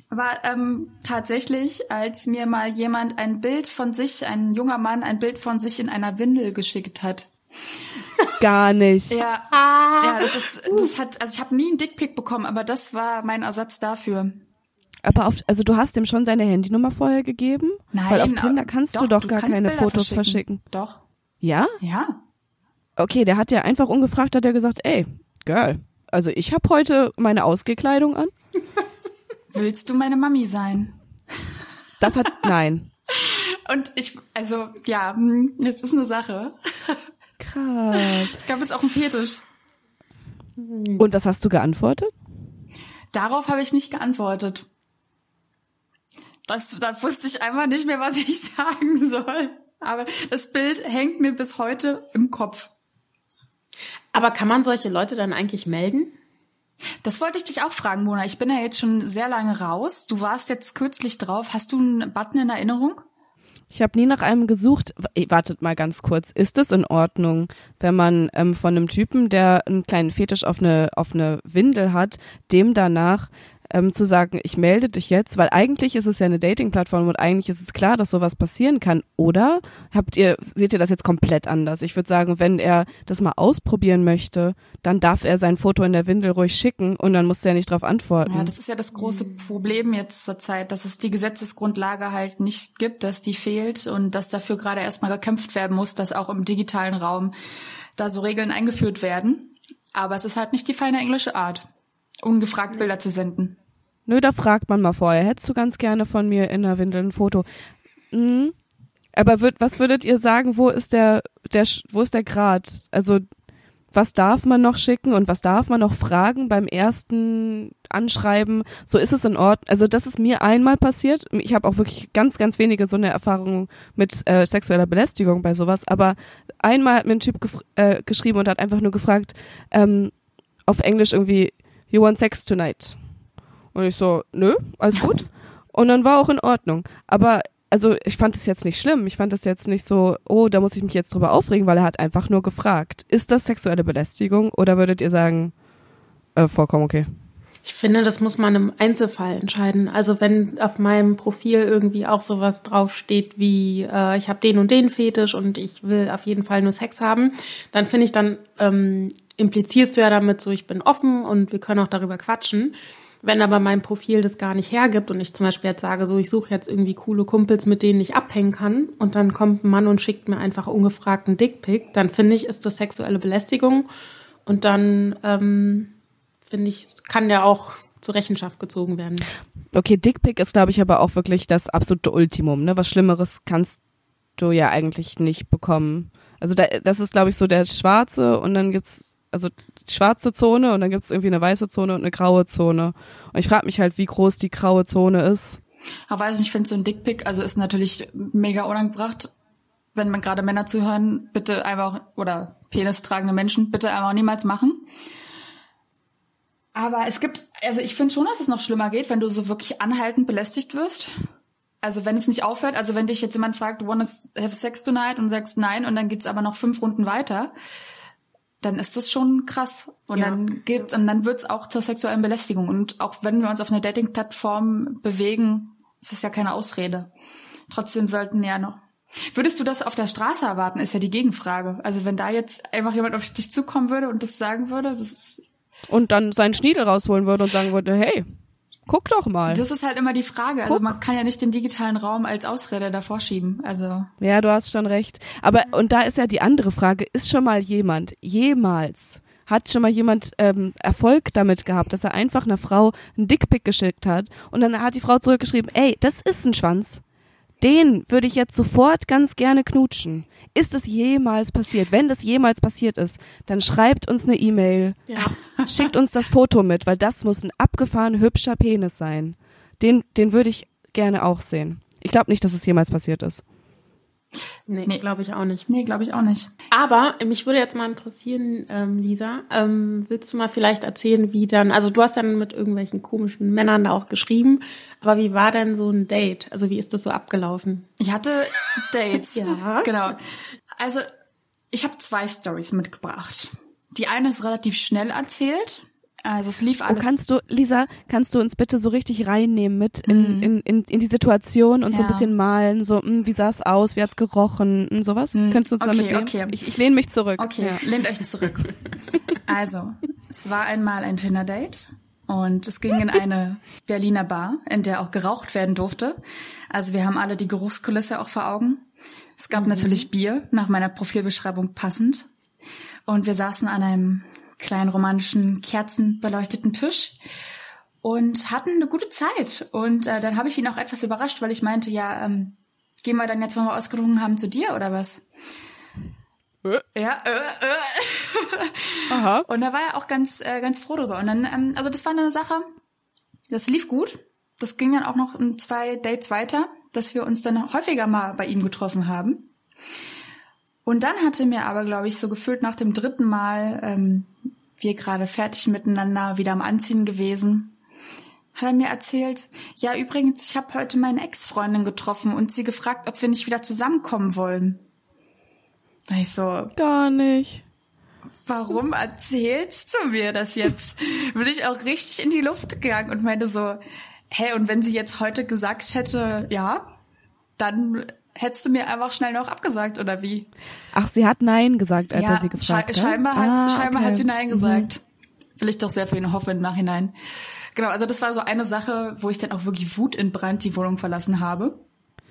Speaker 1: war ähm, tatsächlich, als mir mal jemand ein Bild von sich, ein junger Mann, ein Bild von sich in einer Windel geschickt hat.
Speaker 2: Gar nicht.
Speaker 1: Ja,
Speaker 3: Ah.
Speaker 1: ja, das ist, das hat, also ich habe nie einen Dickpick bekommen, aber das war mein Ersatz dafür.
Speaker 2: Aber auf, also du hast ihm schon seine Handynummer vorher gegeben?
Speaker 1: Nein,
Speaker 2: Weil auf Tinder kannst du doch gar
Speaker 1: kannst
Speaker 2: keine
Speaker 1: Bilder
Speaker 2: Fotos verschicken.
Speaker 1: Doch,
Speaker 2: Ja?
Speaker 1: ja.
Speaker 2: Okay, der hat ja einfach ungefragt, hat er gesagt, ey, Girl, also ich habe heute meine Ausgekleidung an.
Speaker 1: Willst du meine Mami sein?
Speaker 2: Das hat, nein.
Speaker 1: Und ich, also ja, hm, jetzt ist eine Sache.
Speaker 2: Krass.
Speaker 1: Ich glaube, das ist auch ein Fetisch.
Speaker 2: Und was hast du geantwortet?
Speaker 1: Darauf habe ich nicht geantwortet. Das, da wusste ich einfach nicht mehr, was ich sagen soll. Aber das Bild hängt mir bis heute im Kopf.
Speaker 3: Aber kann man solche Leute dann eigentlich melden?
Speaker 1: Das wollte ich dich auch fragen, Mona. Ich bin ja jetzt schon sehr lange raus. Du warst jetzt kürzlich drauf. Hast du einen Button in Erinnerung?
Speaker 2: Ich habe nie nach einem gesucht. Wartet mal ganz kurz. Ist es in Ordnung, wenn man ähm, von einem Typen, der einen kleinen Fetisch auf eine, auf eine Windel hat, dem danach ähm, zu sagen, ich melde dich jetzt, weil eigentlich ist es ja eine Dating-Plattform und eigentlich ist es klar, dass sowas passieren kann. Oder habt ihr, seht ihr das jetzt komplett anders? Ich würde sagen, wenn er das mal ausprobieren möchte, dann darf er sein Foto in der Windel ruhig schicken und dann muss er nicht darauf antworten.
Speaker 1: Ja, das ist ja das große Problem jetzt zur Zeit, dass es die Gesetzesgrundlage halt nicht gibt, dass die fehlt und dass dafür gerade erstmal gekämpft werden muss, dass auch im digitalen Raum da so Regeln eingeführt werden. Aber es ist halt nicht die feine englische Art, ungefragt Bilder zu senden.
Speaker 2: Nö, da fragt man mal vorher. Hättest du ganz gerne von mir in der Windel ein Foto? Mhm. Aber würd, was würdet ihr sagen, wo ist der, der, wo ist der Grad? Also, was darf man noch schicken und was darf man noch fragen beim ersten Anschreiben? So ist es in Ordnung. Also, das ist mir einmal passiert. Ich habe auch wirklich ganz, ganz wenige so eine Erfahrung mit äh, sexueller Belästigung bei sowas. Aber einmal hat mir ein Typ äh, geschrieben und hat einfach nur gefragt, ähm, auf Englisch irgendwie, you want sex tonight? Und ich so, nö, alles gut. Und dann war auch in Ordnung. Aber also ich fand es jetzt nicht schlimm. Ich fand es jetzt nicht so, oh, da muss ich mich jetzt drüber aufregen, weil er hat einfach nur gefragt. Ist das sexuelle Belästigung oder würdet ihr sagen, äh, vollkommen okay?
Speaker 3: Ich finde, das muss man im Einzelfall entscheiden. Also wenn auf meinem Profil irgendwie auch sowas draufsteht wie äh, ich habe den und den Fetisch und ich will auf jeden Fall nur Sex haben, dann finde ich, dann ähm, implizierst du ja damit so, ich bin offen und wir können auch darüber quatschen. Wenn aber mein Profil das gar nicht hergibt und ich zum Beispiel jetzt sage, so ich suche jetzt irgendwie coole Kumpels, mit denen ich abhängen kann und dann kommt ein Mann und schickt mir einfach ungefragten Dickpick, dann finde ich, ist das sexuelle Belästigung und dann ähm, finde ich, kann der auch zur Rechenschaft gezogen werden.
Speaker 2: Okay, Dickpick ist, glaube ich, aber auch wirklich das absolute Ultimum. Ne? Was Schlimmeres kannst du ja eigentlich nicht bekommen. Also da, das ist, glaube ich, so der schwarze und dann gibt's also schwarze Zone und dann gibt's irgendwie eine weiße Zone und eine graue Zone. Und ich frage mich halt, wie groß die graue Zone ist.
Speaker 1: Aber weiß nicht, ich finde so ein Dickpick, also ist natürlich mega unangebracht. Wenn man gerade Männer zuhören, bitte einfach, oder Penis tragende Menschen, bitte einfach niemals machen. Aber es gibt, also ich finde schon, dass es noch schlimmer geht, wenn du so wirklich anhaltend belästigt wirst. Also wenn es nicht aufhört, also wenn dich jetzt jemand fragt, wanna have sex tonight und sagst nein und dann geht's aber noch fünf Runden weiter, dann ist das schon krass. Und ja. dann geht's, und dann wird's auch zur sexuellen Belästigung. Und auch wenn wir uns auf einer Dating-Plattform bewegen, ist es ja keine Ausrede. Trotzdem sollten ja noch. Würdest du das auf der Straße erwarten, ist ja die Gegenfrage. Also wenn da jetzt einfach jemand auf dich zukommen würde und das sagen würde, das ist
Speaker 2: und dann seinen Schniedel rausholen würde und sagen würde, hey, guck doch mal.
Speaker 1: Das ist halt immer die Frage. Also guck. man kann ja nicht den digitalen Raum als Ausrede davor schieben. Also.
Speaker 2: Ja, du hast schon recht. Aber, und da ist ja die andere Frage, ist schon mal jemand, jemals, hat schon mal jemand ähm, Erfolg damit gehabt, dass er einfach einer Frau einen Dickpick geschickt hat und dann hat die Frau zurückgeschrieben, ey, das ist ein Schwanz. Den würde ich jetzt sofort ganz gerne knutschen. Ist es jemals passiert? Wenn das jemals passiert ist, dann schreibt uns eine E-Mail. Ja. Schickt uns das Foto mit, weil das muss ein abgefahren hübscher Penis sein. Den, den würde ich gerne auch sehen. Ich glaube nicht, dass es jemals passiert ist.
Speaker 3: Nee, nee. glaube ich auch nicht.
Speaker 1: Nee, glaube ich auch nicht.
Speaker 3: Aber mich würde jetzt mal interessieren, ähm, Lisa, ähm, willst du mal vielleicht erzählen, wie dann, also du hast dann mit irgendwelchen komischen Männern da auch geschrieben, aber wie war denn so ein Date? Also wie ist das so abgelaufen?
Speaker 1: Ich hatte Dates.
Speaker 3: ja.
Speaker 1: Genau. Also ich habe zwei Stories mitgebracht. Die eine ist relativ schnell erzählt. Also es lief alles.
Speaker 2: Und kannst du, Lisa, kannst du uns bitte so richtig reinnehmen mit in, mhm. in, in, in die Situation und ja. so ein bisschen malen, so, mh, hm, wie sah es aus, wie hat's gerochen, mh, hm, sowas? Mhm. Könntest du uns okay, damit? Okay. Ich, ich lehne mich zurück.
Speaker 1: Okay, ja. lehnt euch zurück. also, es war einmal ein Tinder-Date und es ging in eine Berliner Bar, in der auch geraucht werden durfte. Also wir haben alle die Geruchskulisse auch vor Augen. Es gab mhm. natürlich Bier, nach meiner Profilbeschreibung passend. Und wir saßen an einem kleinen romantischen, kerzenbeleuchteten Tisch und hatten eine gute Zeit. Und äh, dann habe ich ihn auch etwas überrascht, weil ich meinte, ja, ähm, gehen wir dann jetzt, wenn wir ausgedrungen haben, zu dir oder was? Äh. Ja, äh, äh. Aha. Und da war er auch ganz, äh, ganz froh drüber. Und dann, ähm, also das war eine Sache, das lief gut. Das ging dann auch noch in zwei Dates weiter, dass wir uns dann häufiger mal bei ihm getroffen haben. Und dann hatte mir aber, glaube ich, so gefühlt nach dem dritten Mal ähm, wir gerade fertig miteinander, wieder am Anziehen gewesen, hat er mir erzählt, ja übrigens, ich habe heute meine Ex-Freundin getroffen und sie gefragt, ob wir nicht wieder zusammenkommen wollen. Ich so,
Speaker 2: gar nicht.
Speaker 1: Warum erzählst du mir das jetzt? Bin ich auch richtig in die Luft gegangen und meinte so, hä, und wenn sie jetzt heute gesagt hätte, ja, dann hättest du mir einfach schnell noch abgesagt oder wie?
Speaker 2: Ach, sie hat Nein gesagt, als ja, er sie gefragt
Speaker 1: hat. Scheinbar, hat, ah, scheinbar okay. hat sie Nein gesagt. Mhm. Will ich doch sehr für ihn hoffen im Nachhinein. Genau, also das war so eine Sache, wo ich dann auch wirklich Wut in Brand die Wohnung verlassen habe.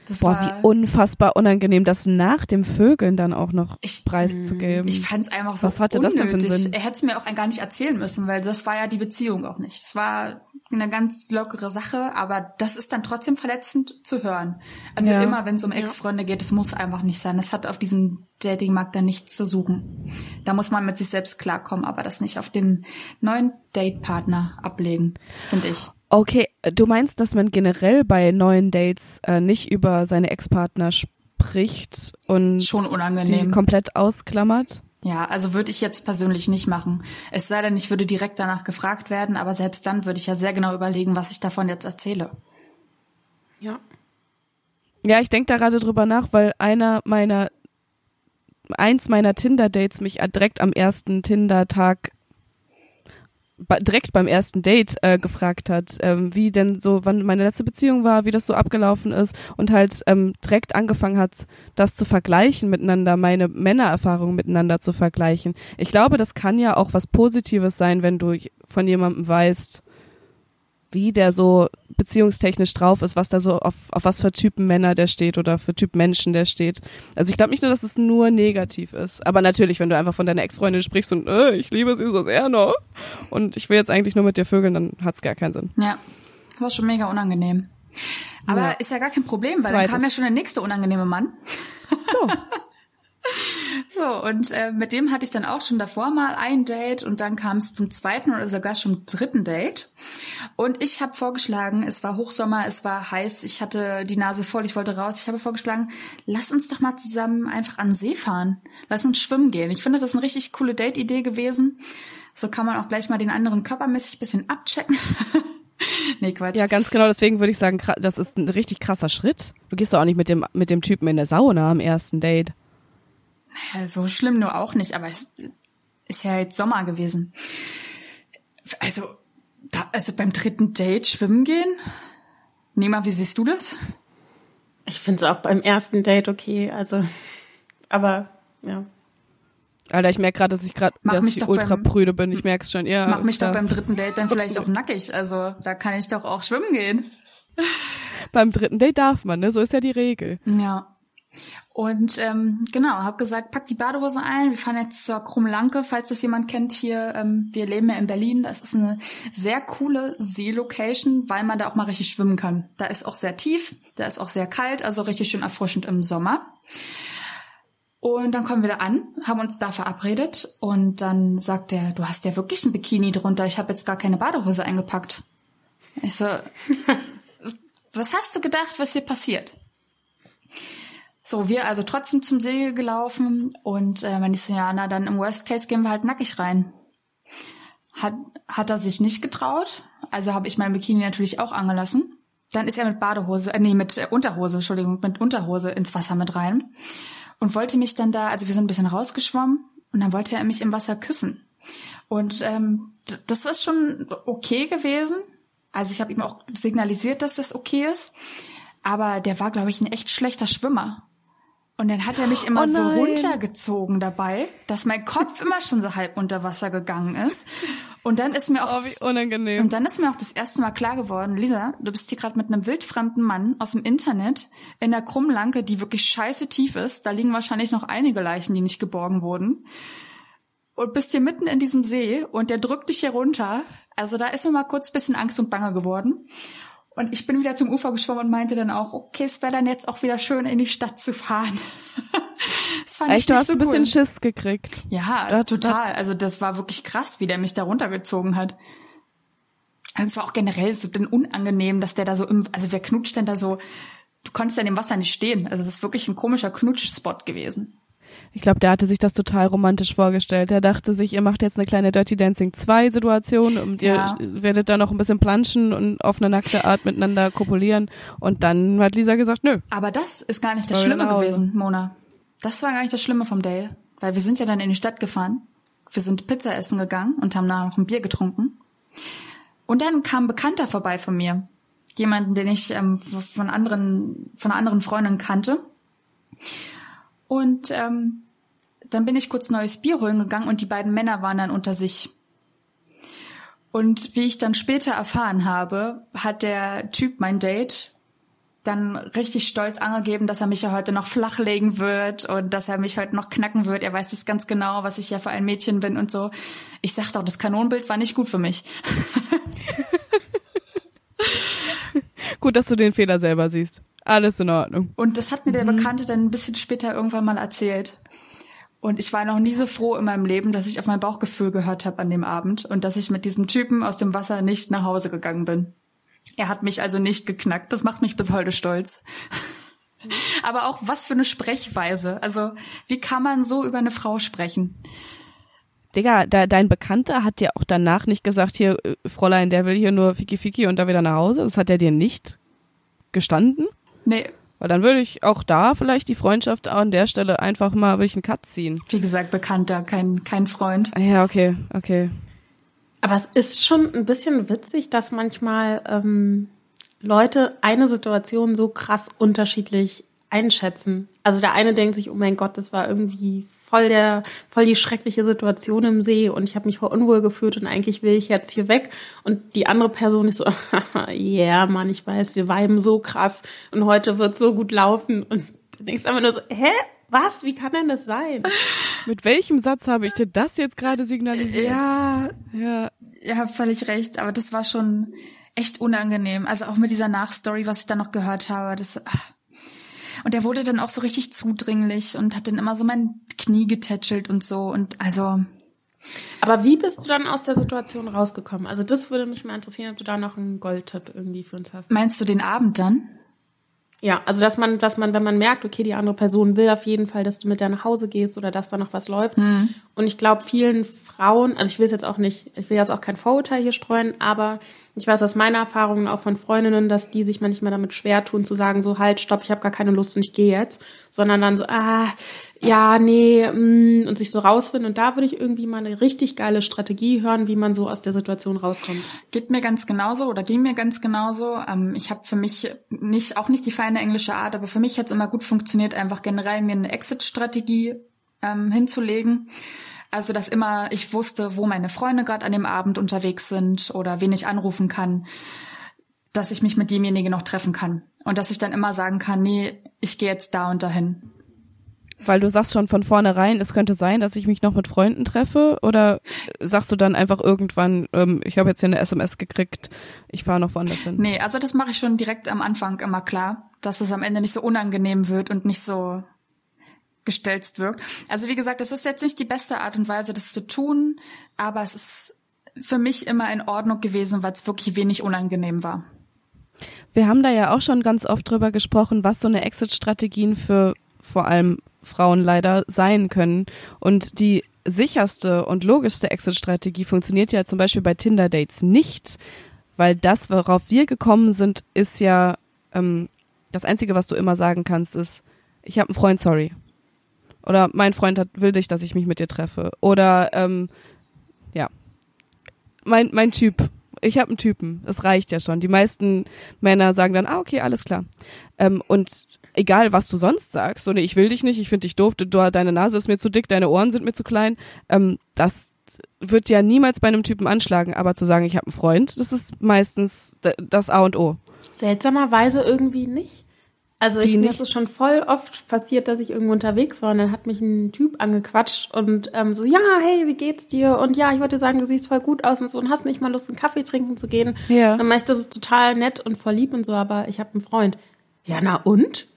Speaker 2: Das Boah, wie unfassbar unangenehm, das nach dem Vögeln dann auch noch ich, preiszugeben.
Speaker 1: Ich fand es einfach so
Speaker 2: Was hatte
Speaker 1: unnötig.
Speaker 2: das denn für einen Sinn?
Speaker 1: Er hätte es mir auch gar nicht erzählen müssen, weil das war ja die Beziehung auch nicht. Das war eine ganz lockere Sache, aber das ist dann trotzdem verletzend zu hören. Also ja. immer, wenn es um Ex-Freunde geht, es muss einfach nicht sein. Das hat auf diesem Datingmarkt dann nichts zu suchen. Da muss man mit sich selbst klarkommen, aber das nicht auf den neuen Datepartner ablegen, finde ich.
Speaker 2: Okay, du meinst, dass man generell bei neuen Dates äh, nicht über seine Ex-Partner spricht und
Speaker 1: schon unangenehm
Speaker 2: die komplett ausklammert?
Speaker 1: Ja, also würde ich jetzt persönlich nicht machen. Es sei denn, ich würde direkt danach gefragt werden, aber selbst dann würde ich ja sehr genau überlegen, was ich davon jetzt erzähle.
Speaker 3: Ja.
Speaker 2: Ja, ich denke da gerade drüber nach, weil einer meiner, eins meiner Tinder-Dates mich direkt am ersten Tinder-Tag direkt beim ersten Date äh, gefragt hat, ähm, wie denn so, wann meine letzte Beziehung war, wie das so abgelaufen ist und halt ähm, direkt angefangen hat, das zu vergleichen miteinander, meine Männererfahrungen miteinander zu vergleichen. Ich glaube, das kann ja auch was Positives sein, wenn du von jemandem weißt, wie der so beziehungstechnisch drauf ist, was da so auf, auf was für Typen Männer der steht oder für Typ Menschen der steht. Also ich glaube nicht nur, dass es nur negativ ist, aber natürlich, wenn du einfach von deiner Ex-Freundin sprichst und äh, ich liebe sie so sehr noch und ich will jetzt eigentlich nur mit dir vögeln, dann hat's gar keinen Sinn.
Speaker 1: Ja, war schon mega unangenehm. Aber ja. ist ja gar kein Problem, weil Zweites. dann kam ja schon der nächste unangenehme Mann. So. So, und äh, mit dem hatte ich dann auch schon davor mal ein Date und dann kam es zum zweiten oder sogar schon dritten Date. Und ich habe vorgeschlagen, es war Hochsommer, es war heiß, ich hatte die Nase voll, ich wollte raus. Ich habe vorgeschlagen, lass uns doch mal zusammen einfach an den See fahren. Lass uns schwimmen gehen. Ich finde, das ist eine richtig coole Date-Idee gewesen. So kann man auch gleich mal den anderen körpermäßig bisschen abchecken.
Speaker 2: nee, Quatsch. Ja, ganz genau. Deswegen würde ich sagen, das ist ein richtig krasser Schritt. Du gehst doch auch nicht mit dem, mit dem Typen in der Sauna am ersten Date.
Speaker 1: Naja, so schlimm nur auch nicht, aber es ist ja jetzt Sommer gewesen. Also, da, also beim dritten Date schwimmen gehen? Nima, wie siehst du das?
Speaker 3: Ich finde es auch beim ersten Date okay, also, aber, ja.
Speaker 2: Alter, ich merke gerade, dass ich gerade ultra beim, prüde bin. Ich merke es schon. Ja,
Speaker 1: mach mich doch beim dritten Date dann vielleicht auch nackig. Also da kann ich doch auch schwimmen gehen.
Speaker 2: beim dritten Date darf man, ne? So ist ja die Regel.
Speaker 1: Ja. Und ähm, genau, habe gesagt, pack die Badehose ein. Wir fahren jetzt zur Krummlanke, falls das jemand kennt hier. Ähm, wir leben ja in Berlin. Das ist eine sehr coole Seelocation, weil man da auch mal richtig schwimmen kann. Da ist auch sehr tief, da ist auch sehr kalt, also richtig schön erfrischend im Sommer. Und dann kommen wir da an, haben uns da verabredet und dann sagt er, du hast ja wirklich ein Bikini drunter, ich habe jetzt gar keine Badehose eingepackt. Ich so, was hast du gedacht, was hier passiert? So, wir also trotzdem zum See gelaufen und äh, wenn ich so, ja, na dann im Worst Case gehen wir halt nackig rein. Hat, hat er sich nicht getraut, also habe ich mein Bikini natürlich auch angelassen. Dann ist er mit Badehose, äh, nee, mit äh, Unterhose, Entschuldigung, mit Unterhose ins Wasser mit rein und wollte mich dann da, also wir sind ein bisschen rausgeschwommen und dann wollte er mich im Wasser küssen. Und ähm, das war schon okay gewesen. Also ich habe ihm auch signalisiert, dass das okay ist. Aber der war, glaube ich, ein echt schlechter Schwimmer. Und dann hat er mich immer oh so runtergezogen dabei, dass mein Kopf immer schon so halb unter Wasser gegangen ist. Und dann ist mir auch
Speaker 2: oh, wie unangenehm.
Speaker 1: und dann ist mir auch das erste Mal klar geworden, Lisa, du bist hier gerade mit einem wildfremden Mann aus dem Internet in der Krummlanke, die wirklich scheiße tief ist. Da liegen wahrscheinlich noch einige Leichen, die nicht geborgen wurden. Und bist hier mitten in diesem See und der drückt dich hier runter. Also da ist mir mal kurz bisschen Angst und Bange geworden. Und ich bin wieder zum Ufer geschwommen und meinte dann auch, okay, es wäre dann jetzt auch wieder schön, in die Stadt zu fahren.
Speaker 2: das fand Echt, ich du hast so ein bisschen cool. Schiss gekriegt.
Speaker 1: Ja, ja, total. Also das war wirklich krass, wie der mich da runtergezogen hat. Und es war auch generell so denn unangenehm, dass der da so im, also wer knutscht denn da so, du konntest ja in dem Wasser nicht stehen. Also das ist wirklich ein komischer Knutschspot gewesen.
Speaker 2: Ich glaube, der hatte sich das total romantisch vorgestellt. Er dachte sich, ihr macht jetzt eine kleine Dirty Dancing 2 Situation und ja. ihr werdet da noch ein bisschen planschen und auf eine nackte Art miteinander kopulieren. Und dann hat Lisa gesagt, nö.
Speaker 1: Aber das ist gar nicht das Schlimme gewesen, Mona. Das war gar nicht das Schlimme vom Dale. Weil wir sind ja dann in die Stadt gefahren. Wir sind Pizza essen gegangen und haben nachher noch ein Bier getrunken. Und dann kam ein Bekannter vorbei von mir. Jemanden, den ich ähm, von anderen, von einer anderen Freundin kannte. Und ähm, dann bin ich kurz neues Bier holen gegangen und die beiden Männer waren dann unter sich. Und wie ich dann später erfahren habe, hat der Typ, mein Date, dann richtig stolz angegeben, dass er mich ja heute noch flachlegen wird und dass er mich heute noch knacken wird. Er weiß es ganz genau, was ich ja für ein Mädchen bin und so. Ich sagte auch, das Kanonenbild war nicht gut für mich.
Speaker 2: gut, dass du den Fehler selber siehst. Alles in Ordnung.
Speaker 1: Und das hat mir der mhm. Bekannte dann ein bisschen später irgendwann mal erzählt. Und ich war noch nie so froh in meinem Leben, dass ich auf mein Bauchgefühl gehört habe an dem Abend und dass ich mit diesem Typen aus dem Wasser nicht nach Hause gegangen bin. Er hat mich also nicht geknackt. Das macht mich bis heute stolz. Aber auch was für eine Sprechweise. Also wie kann man so über eine Frau sprechen?
Speaker 2: Digga, da, dein Bekannter hat dir auch danach nicht gesagt, hier, äh, Fräulein, der will hier nur Fiki Fiki und da wieder nach Hause. Das hat er dir nicht gestanden?
Speaker 1: Nee,
Speaker 2: weil dann würde ich auch da vielleicht die Freundschaft an der Stelle einfach mal durch einen Cut ziehen.
Speaker 1: Wie gesagt, Bekannter, kein, kein Freund.
Speaker 2: Ja, okay, okay.
Speaker 3: Aber es ist schon ein bisschen witzig, dass manchmal ähm, Leute eine Situation so krass unterschiedlich einschätzen. Also der eine denkt sich, oh mein Gott, das war irgendwie voll der, voll die schreckliche Situation im See und ich habe mich voll unwohl gefühlt und eigentlich will ich jetzt hier weg. Und die andere Person ist so, ja, yeah, Mann, ich weiß, wir weiben so krass und heute wird so gut laufen. Und du denkst einfach nur so, hä? Was? Wie kann denn das sein?
Speaker 2: Mit welchem Satz habe ich dir das jetzt gerade signalisiert?
Speaker 1: Ja, ja, ihr habt völlig recht, aber das war schon echt unangenehm. Also auch mit dieser Nachstory, was ich dann noch gehört habe, das. Ach. Und der wurde dann auch so richtig zudringlich und hat dann immer so mein Knie getätschelt und so und also.
Speaker 3: Aber wie bist du dann aus der Situation rausgekommen? Also das würde mich mal interessieren, ob du da noch einen Goldtipp irgendwie für uns hast.
Speaker 1: Meinst du den Abend dann?
Speaker 3: Ja, also dass man, dass man, wenn man merkt, okay, die andere Person will auf jeden Fall, dass du mit der nach Hause gehst oder dass da noch was läuft.
Speaker 1: Hm.
Speaker 3: Und ich glaube, vielen Frauen, also ich will es jetzt auch nicht, ich will jetzt auch kein Vorurteil hier streuen, aber ich weiß aus meiner Erfahrung auch von Freundinnen, dass die sich manchmal damit schwer tun zu sagen, so halt, stopp, ich habe gar keine Lust und ich gehe jetzt, sondern dann so, ah, ja, nee, mm, und sich so rausfinden. Und da würde ich irgendwie mal eine richtig geile Strategie hören, wie man so aus der Situation rauskommt.
Speaker 1: Geht mir ganz genauso oder ging mir ganz genauso. Ähm, ich habe für mich nicht, auch nicht die feine englische Art, aber für mich hat es immer gut funktioniert, einfach generell mir eine Exit-Strategie ähm, hinzulegen. Also, dass immer ich wusste, wo meine Freunde gerade an dem Abend unterwegs sind oder wen ich anrufen kann, dass ich mich mit demjenigen noch treffen kann. Und dass ich dann immer sagen kann, nee, ich gehe jetzt da und dahin.
Speaker 2: Weil du sagst schon von vornherein, es könnte sein, dass ich mich noch mit Freunden treffe? Oder sagst du dann einfach irgendwann, ähm, ich habe jetzt hier eine SMS gekriegt, ich fahre noch woanders hin?
Speaker 1: Nee, also das mache ich schon direkt am Anfang immer klar, dass es am Ende nicht so unangenehm wird und nicht so gestelzt wirkt. Also wie gesagt, es ist jetzt nicht die beste Art und Weise, das zu tun, aber es ist für mich immer in Ordnung gewesen, weil es wirklich wenig unangenehm war.
Speaker 2: Wir haben da ja auch schon ganz oft drüber gesprochen, was so eine Exit-Strategien für vor allem Frauen leider sein können. Und die sicherste und logischste Exit-Strategie funktioniert ja zum Beispiel bei Tinder-Dates nicht, weil das, worauf wir gekommen sind, ist ja ähm, das Einzige, was du immer sagen kannst, ist, ich habe einen Freund, sorry. Oder mein Freund hat, will dich, dass ich mich mit dir treffe. Oder ähm, ja, mein, mein Typ. Ich habe einen Typen. Das reicht ja schon. Die meisten Männer sagen dann, ah, okay, alles klar. Ähm, und egal, was du sonst sagst, so, nee, ich will dich nicht, ich finde dich doof, du, deine Nase ist mir zu dick, deine Ohren sind mir zu klein, ähm, das wird ja niemals bei einem Typen anschlagen. Aber zu sagen, ich habe einen Freund, das ist meistens das A und O.
Speaker 3: Seltsamerweise irgendwie nicht. Also ich, mir ist es schon voll oft passiert, dass ich irgendwo unterwegs war und dann hat mich ein Typ angequatscht und ähm, so, ja, hey, wie geht's dir? Und ja, ich wollte sagen, du siehst voll gut aus und so und hast nicht mal Lust, einen Kaffee trinken zu gehen.
Speaker 2: Ja.
Speaker 3: Dann meinte ich, das ist total nett und voll lieb und so, aber ich habe einen Freund. Ja, na und?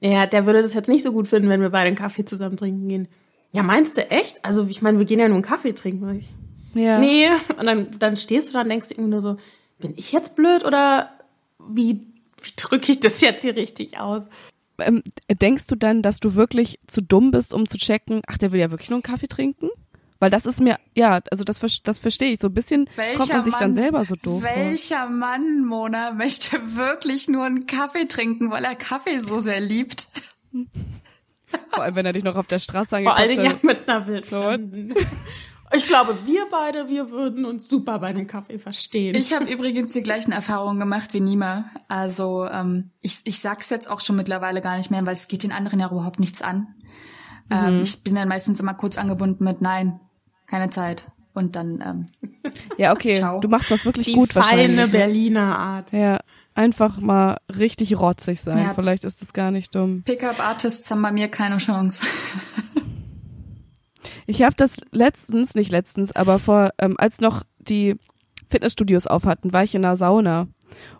Speaker 3: Ja, der würde das jetzt nicht so gut finden, wenn wir beide einen Kaffee zusammen trinken gehen. Ja, meinst du echt? Also ich meine, wir gehen ja nur einen Kaffee trinken. Ich,
Speaker 2: ja.
Speaker 3: Nee, und dann, dann stehst du da und denkst irgendwie nur so, bin ich jetzt blöd oder wie wie drücke ich das jetzt hier richtig aus?
Speaker 2: Ähm, denkst du dann, dass du wirklich zu dumm bist, um zu checken, ach, der will ja wirklich nur einen Kaffee trinken? Weil das ist mir, ja, also das, das verstehe ich. So ein bisschen welcher kommt man sich
Speaker 1: Mann,
Speaker 2: dann selber so doof
Speaker 1: Welcher vor. Mann, Mona, möchte wirklich nur einen Kaffee trinken, weil er Kaffee so sehr liebt?
Speaker 2: Vor allem, wenn er dich noch auf der Straße
Speaker 3: hat. Vor allem ja mit einer Wildfremden. Ich glaube, wir beide, wir würden uns super bei einem Kaffee verstehen.
Speaker 1: Ich habe übrigens die gleichen Erfahrungen gemacht wie Nima. Also ähm, ich, ich sag's jetzt auch schon mittlerweile gar nicht mehr, weil es geht den anderen ja überhaupt nichts an. Ähm, mhm. Ähm, ich bin dann meistens immer kurz angebunden mit Nein, keine Zeit. Und dann ähm,
Speaker 2: Ja, okay. Ciao. Du machst das wirklich
Speaker 3: die
Speaker 2: gut
Speaker 3: feine
Speaker 2: wahrscheinlich.
Speaker 3: Ne? Berliner Art.
Speaker 2: Ja. Einfach mal richtig rotzig sein. Ja. Vielleicht ist das gar nicht dumm.
Speaker 1: Pickup-Artists haben bei mir keine Chance.
Speaker 2: Ich habe das letztens, nicht letztens, aber vor, ähm, als noch die Fitnessstudios auf hatten, war ich in einer Sauna.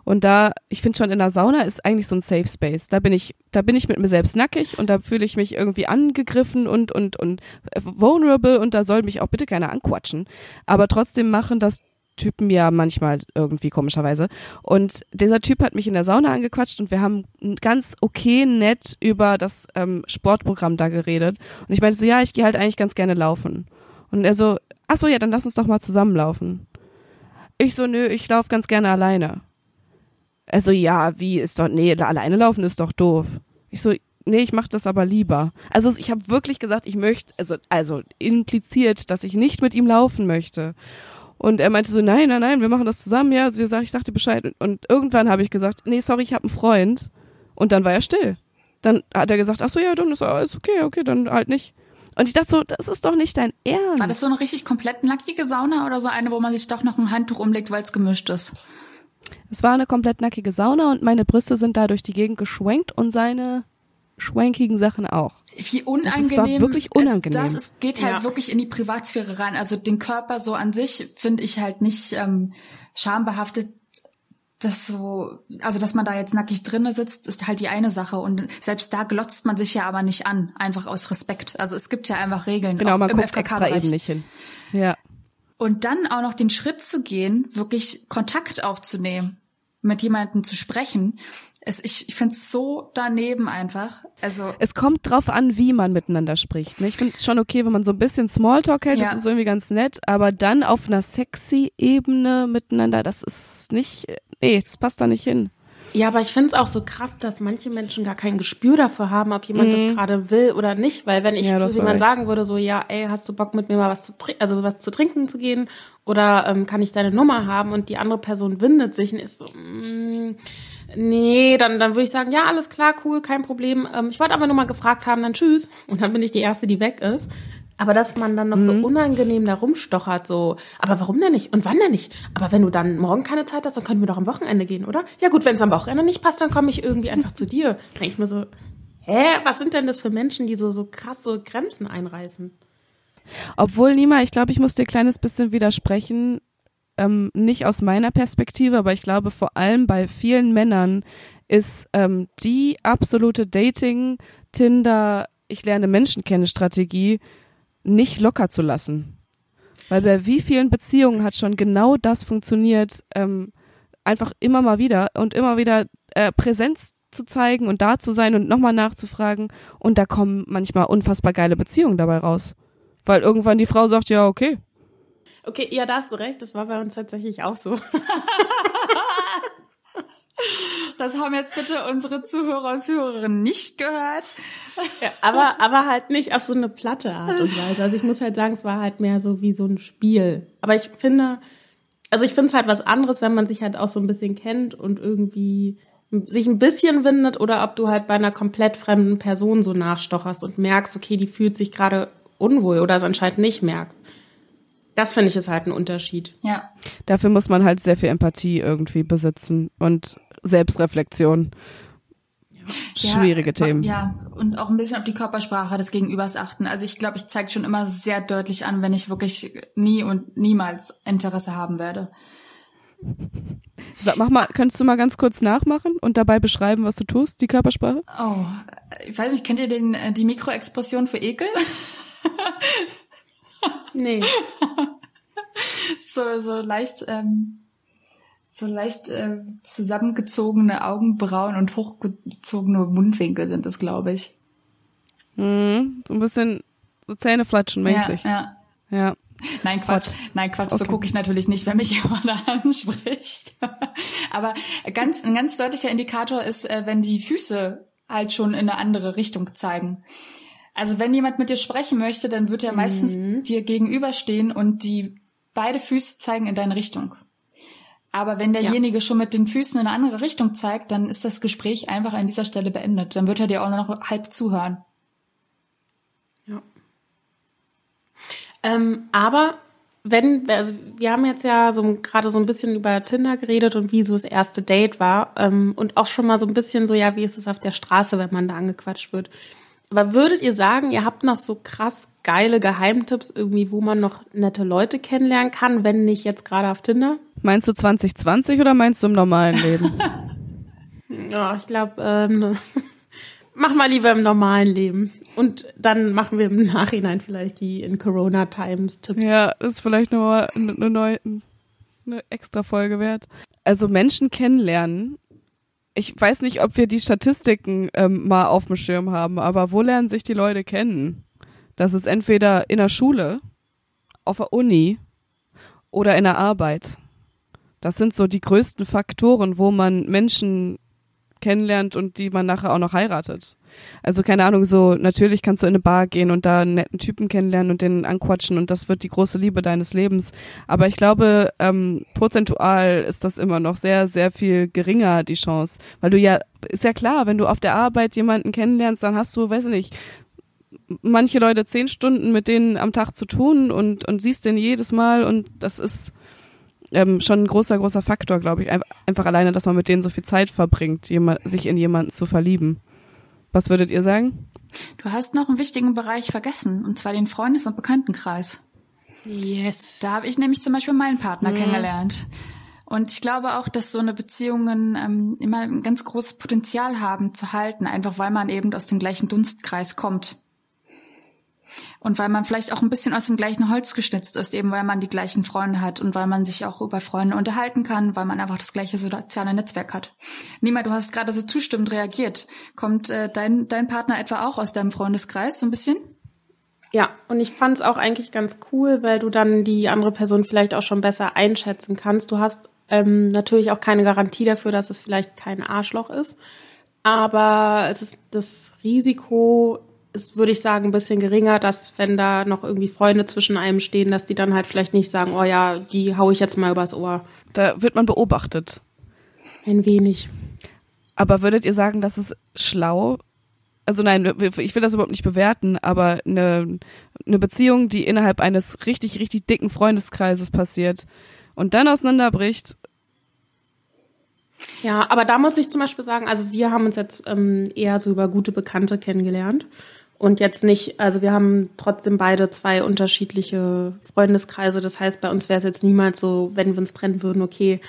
Speaker 2: Und da, ich finde schon in der Sauna ist eigentlich so ein Safe Space. Da bin ich, da bin ich mit mir selbst nackig und da fühle ich mich irgendwie angegriffen und, und, und vulnerable und da soll mich auch bitte keiner anquatschen. Aber trotzdem machen das Typen ja manchmal irgendwie komischerweise. Und dieser Typ hat mich in der Sauna angequatscht und wir haben ganz okay nett über das ähm, Sportprogramm da geredet. Und ich meinte so, ja, ich gehe halt eigentlich ganz gerne laufen. Und er so, ach so, ja, dann lass uns doch mal zusammenlaufen. Ich so, nö, ich laufe ganz gerne alleine. Er so, ja, wie ist doch, nee, alleine laufen ist doch doof. Ich so, nee, ich mach das aber lieber. Also ich habe wirklich gesagt, ich möchte, also, also impliziert, dass ich nicht mit ihm laufen möchte. Und er meinte so, nein, nein, nein, wir machen das zusammen, ja. Also wir sagen, ich dachte Bescheid. Und irgendwann habe ich gesagt, nee, sorry, ich habe einen Freund. Und dann war er still. Dann hat er gesagt, ach so, ja, dann ist alles okay, okay, dann halt nicht. Und ich dachte so, das ist doch nicht dein Ernst.
Speaker 1: War das so eine richtig komplett nackige Sauna oder so eine, wo man sich doch noch ein Handtuch umlegt, weil es gemischt ist?
Speaker 2: Es war eine komplett nackige Sauna und meine Brüste sind da durch die Gegend geschwenkt und seine schwankigen Sachen auch.
Speaker 1: Wie unangenehm.
Speaker 2: Das war wirklich unangenehm.
Speaker 1: Es, das ist, geht halt ja. wirklich in die Privatsphäre rein. Also den Körper so an sich finde ich halt nicht ähm, schambehaftet. Das so, also dass man da jetzt nackig drinnen sitzt, ist halt die eine Sache. Und selbst da glotzt man sich ja aber nicht an, einfach aus Respekt. Also es gibt ja einfach Regeln.
Speaker 2: Genau, man guckt extra eben nicht hin. Ja.
Speaker 1: Und dann auch noch den Schritt zu gehen, wirklich Kontakt aufzunehmen, mit jemandem zu sprechen, es, ich ich finde es so daneben einfach. Also
Speaker 2: es kommt drauf an, wie man miteinander spricht. Ne? Ich finde es schon okay, wenn man so ein bisschen Smalltalk hält, ja. das ist irgendwie ganz nett, aber dann auf einer sexy Ebene miteinander, das ist nicht, nee, das passt da nicht hin.
Speaker 3: Ja, aber ich finde es auch so krass, dass manche Menschen gar kein Gespür dafür haben, ob jemand mhm. das gerade will oder nicht. Weil wenn ich ja, zu jemand sagen würde, so, ja, ey, hast du Bock mit mir mal was zu trinken, also was zu trinken zu gehen? Oder ähm, kann ich deine Nummer haben? Und die andere Person windet sich und ist so, mm, nee, dann, dann würde ich sagen, ja, alles klar, cool, kein Problem. Ähm, ich wollte aber nur mal gefragt haben, dann tschüss. Und dann bin ich die Erste, die weg ist. Aber dass man dann noch mhm. so unangenehm da rumstochert, so, aber warum denn nicht? Und wann denn nicht? Aber wenn du dann morgen keine Zeit hast, dann können wir doch am Wochenende gehen, oder? Ja gut, wenn es am Wochenende nicht passt, dann komme ich irgendwie einfach zu dir. Denke ich mir so, hä, was sind denn das für Menschen, die so, so krass so Grenzen einreißen?
Speaker 2: Obwohl, Nima, ich glaube, ich muss dir ein kleines bisschen widersprechen. Ähm, nicht aus meiner Perspektive, aber ich glaube vor allem bei vielen Männern ist ähm, die absolute Dating, Tinder, ich lerne Menschen kennen Strategie nicht locker zu lassen. Weil bei wie vielen Beziehungen hat schon genau das funktioniert, ähm, einfach immer mal wieder und immer wieder äh, Präsenz zu zeigen und da zu sein und nochmal nachzufragen. Und da kommen manchmal unfassbar geile Beziehungen dabei raus. Weil irgendwann die Frau sagt, ja, okay.
Speaker 3: Okay, ja, da hast du recht, das war bei uns tatsächlich auch so.
Speaker 1: Das haben jetzt bitte unsere Zuhörer und Zuhörerinnen nicht gehört.
Speaker 3: Ja, aber, aber halt nicht auf so eine platte Art und Weise. Also ich muss halt sagen, es war halt mehr so wie so ein Spiel. Aber ich finde, also ich finde es halt was anderes, wenn man sich halt auch so ein bisschen kennt und irgendwie sich ein bisschen windet oder ob du halt bei einer komplett fremden Person so nachstocherst und merkst, okay, die fühlt sich gerade unwohl oder es anscheinend nicht merkst. Das finde ich ist halt ein Unterschied.
Speaker 1: Ja.
Speaker 2: Dafür muss man halt sehr viel Empathie irgendwie besitzen und Selbstreflexion. Schwierige
Speaker 1: ja,
Speaker 2: Themen.
Speaker 1: Ja, und auch ein bisschen auf die Körpersprache des Gegenübers achten. Also ich glaube, ich zeige schon immer sehr deutlich an, wenn ich wirklich nie und niemals Interesse haben werde.
Speaker 2: Sag, mach mal, könntest du mal ganz kurz nachmachen und dabei beschreiben, was du tust, die Körpersprache?
Speaker 1: Oh, ich weiß nicht, kennt ihr den, äh, die Mikroexpression für Ekel?
Speaker 3: nee.
Speaker 1: so, so leicht, ähm, so leicht äh, zusammengezogene Augenbrauen und hochgezogene Mundwinkel sind es, glaube ich.
Speaker 2: Mhm, so ein bisschen so Zähneflatschen mäßig.
Speaker 1: Ja,
Speaker 2: ja. ja.
Speaker 1: Nein, Quatsch. Nein, Quatsch. Okay. So gucke ich natürlich nicht, wenn mich jemand anspricht. Aber ganz, ein ganz deutlicher Indikator ist, äh, wenn die Füße halt schon in eine andere Richtung zeigen. Also wenn jemand mit dir sprechen möchte, dann wird er meistens mhm. dir gegenüberstehen und die beide Füße zeigen in deine Richtung. Aber wenn derjenige ja. schon mit den Füßen in eine andere Richtung zeigt, dann ist das Gespräch einfach an dieser Stelle beendet. Dann wird er dir auch nur noch halb zuhören.
Speaker 3: Ja. Ähm, aber wenn, also wir haben jetzt ja so gerade so ein bisschen über Tinder geredet und wie so das erste Date war ähm, und auch schon mal so ein bisschen so, ja, wie ist es auf der Straße, wenn man da angequatscht wird. Aber würdet ihr sagen, ihr habt noch so krass geile Geheimtipps irgendwie, wo man noch nette Leute kennenlernen kann, wenn nicht jetzt gerade auf Tinder?
Speaker 2: Meinst du 2020 oder meinst du im normalen Leben?
Speaker 3: ja, ich glaube, ähm, mach mal lieber im normalen Leben. Und dann machen wir im Nachhinein vielleicht die in Corona Times Tipps.
Speaker 2: Ja, das ist vielleicht nochmal eine, eine neue, eine extra Folge wert. Also Menschen kennenlernen ich weiß nicht, ob wir die Statistiken ähm, mal auf dem Schirm haben, aber wo lernen sich die Leute kennen? Das ist entweder in der Schule, auf der Uni oder in der Arbeit. Das sind so die größten Faktoren, wo man Menschen kennenlernt und die man nachher auch noch heiratet. Also keine Ahnung, so natürlich kannst du in eine Bar gehen und da einen netten Typen kennenlernen und den anquatschen und das wird die große Liebe deines Lebens. Aber ich glaube, ähm, prozentual ist das immer noch sehr, sehr viel geringer, die Chance. Weil du ja, ist ja klar, wenn du auf der Arbeit jemanden kennenlernst, dann hast du, weiß ich nicht, manche Leute zehn Stunden mit denen am Tag zu tun und, und siehst den jedes Mal und das ist ähm, schon ein großer, großer Faktor, glaube ich. Einfach alleine, dass man mit denen so viel Zeit verbringt, jemand, sich in jemanden zu verlieben. Was würdet ihr sagen?
Speaker 1: Du hast noch einen wichtigen Bereich vergessen, und zwar den Freundes- und Bekanntenkreis.
Speaker 3: Yes.
Speaker 1: Da habe ich nämlich zum Beispiel meinen Partner mhm. kennengelernt. Und ich glaube auch, dass so eine Beziehungen ähm, immer ein ganz großes Potenzial haben zu halten, einfach weil man eben aus dem gleichen Dunstkreis kommt. Und weil man vielleicht auch ein bisschen aus dem gleichen Holz geschnitzt ist, eben weil man die gleichen Freunde hat und weil man sich auch über Freunde unterhalten kann, weil man einfach das gleiche soziale Netzwerk hat. Nima, du hast gerade so zustimmend reagiert. Kommt äh, dein, dein Partner etwa auch aus deinem Freundeskreis so ein bisschen?
Speaker 3: Ja, und ich fand es auch eigentlich ganz cool, weil du dann die andere Person vielleicht auch schon besser einschätzen kannst. Du hast ähm, natürlich auch keine Garantie dafür, dass es vielleicht kein Arschloch ist. Aber es ist das Risiko ist, würde ich sagen, ein bisschen geringer, dass wenn da noch irgendwie Freunde zwischen einem stehen, dass die dann halt vielleicht nicht sagen, oh ja, die hau ich jetzt mal übers Ohr.
Speaker 2: Da wird man beobachtet.
Speaker 3: Ein wenig.
Speaker 2: Aber würdet ihr sagen, dass es schlau? Also nein, ich will das überhaupt nicht bewerten, aber eine, eine Beziehung, die innerhalb eines richtig, richtig dicken Freundeskreises passiert und dann auseinanderbricht,
Speaker 3: ja, aber da muss ich zum Beispiel sagen, also wir haben uns jetzt ähm, eher so über gute Bekannte kennengelernt. Und jetzt nicht, also wir haben trotzdem beide zwei unterschiedliche Freundeskreise. Das heißt, bei uns wäre es jetzt niemals so, wenn wir uns trennen würden, okay,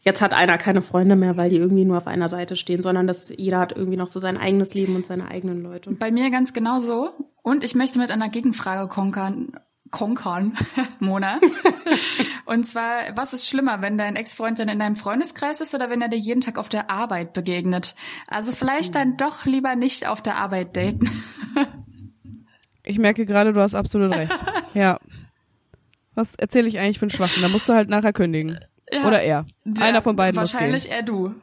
Speaker 3: jetzt hat einer keine Freunde mehr, weil die irgendwie nur auf einer Seite stehen, sondern dass jeder hat irgendwie noch so sein eigenes Leben und seine eigenen Leute.
Speaker 1: Bei mir ganz genauso. Und ich möchte mit einer Gegenfrage konkern konkern, Mona. und zwar, was ist schlimmer, wenn dein Ex-Freund dann in deinem Freundeskreis ist oder wenn er dir jeden Tag auf der Arbeit begegnet? Also vielleicht dann doch lieber nicht auf der Arbeit daten.
Speaker 2: Ich merke gerade, du hast absolut recht. Ja. Was erzähle ich eigentlich für einen Schwachsinn? Da musst du halt nachher kündigen. Ja, oder er. Einer von beiden
Speaker 1: Wahrscheinlich eher du.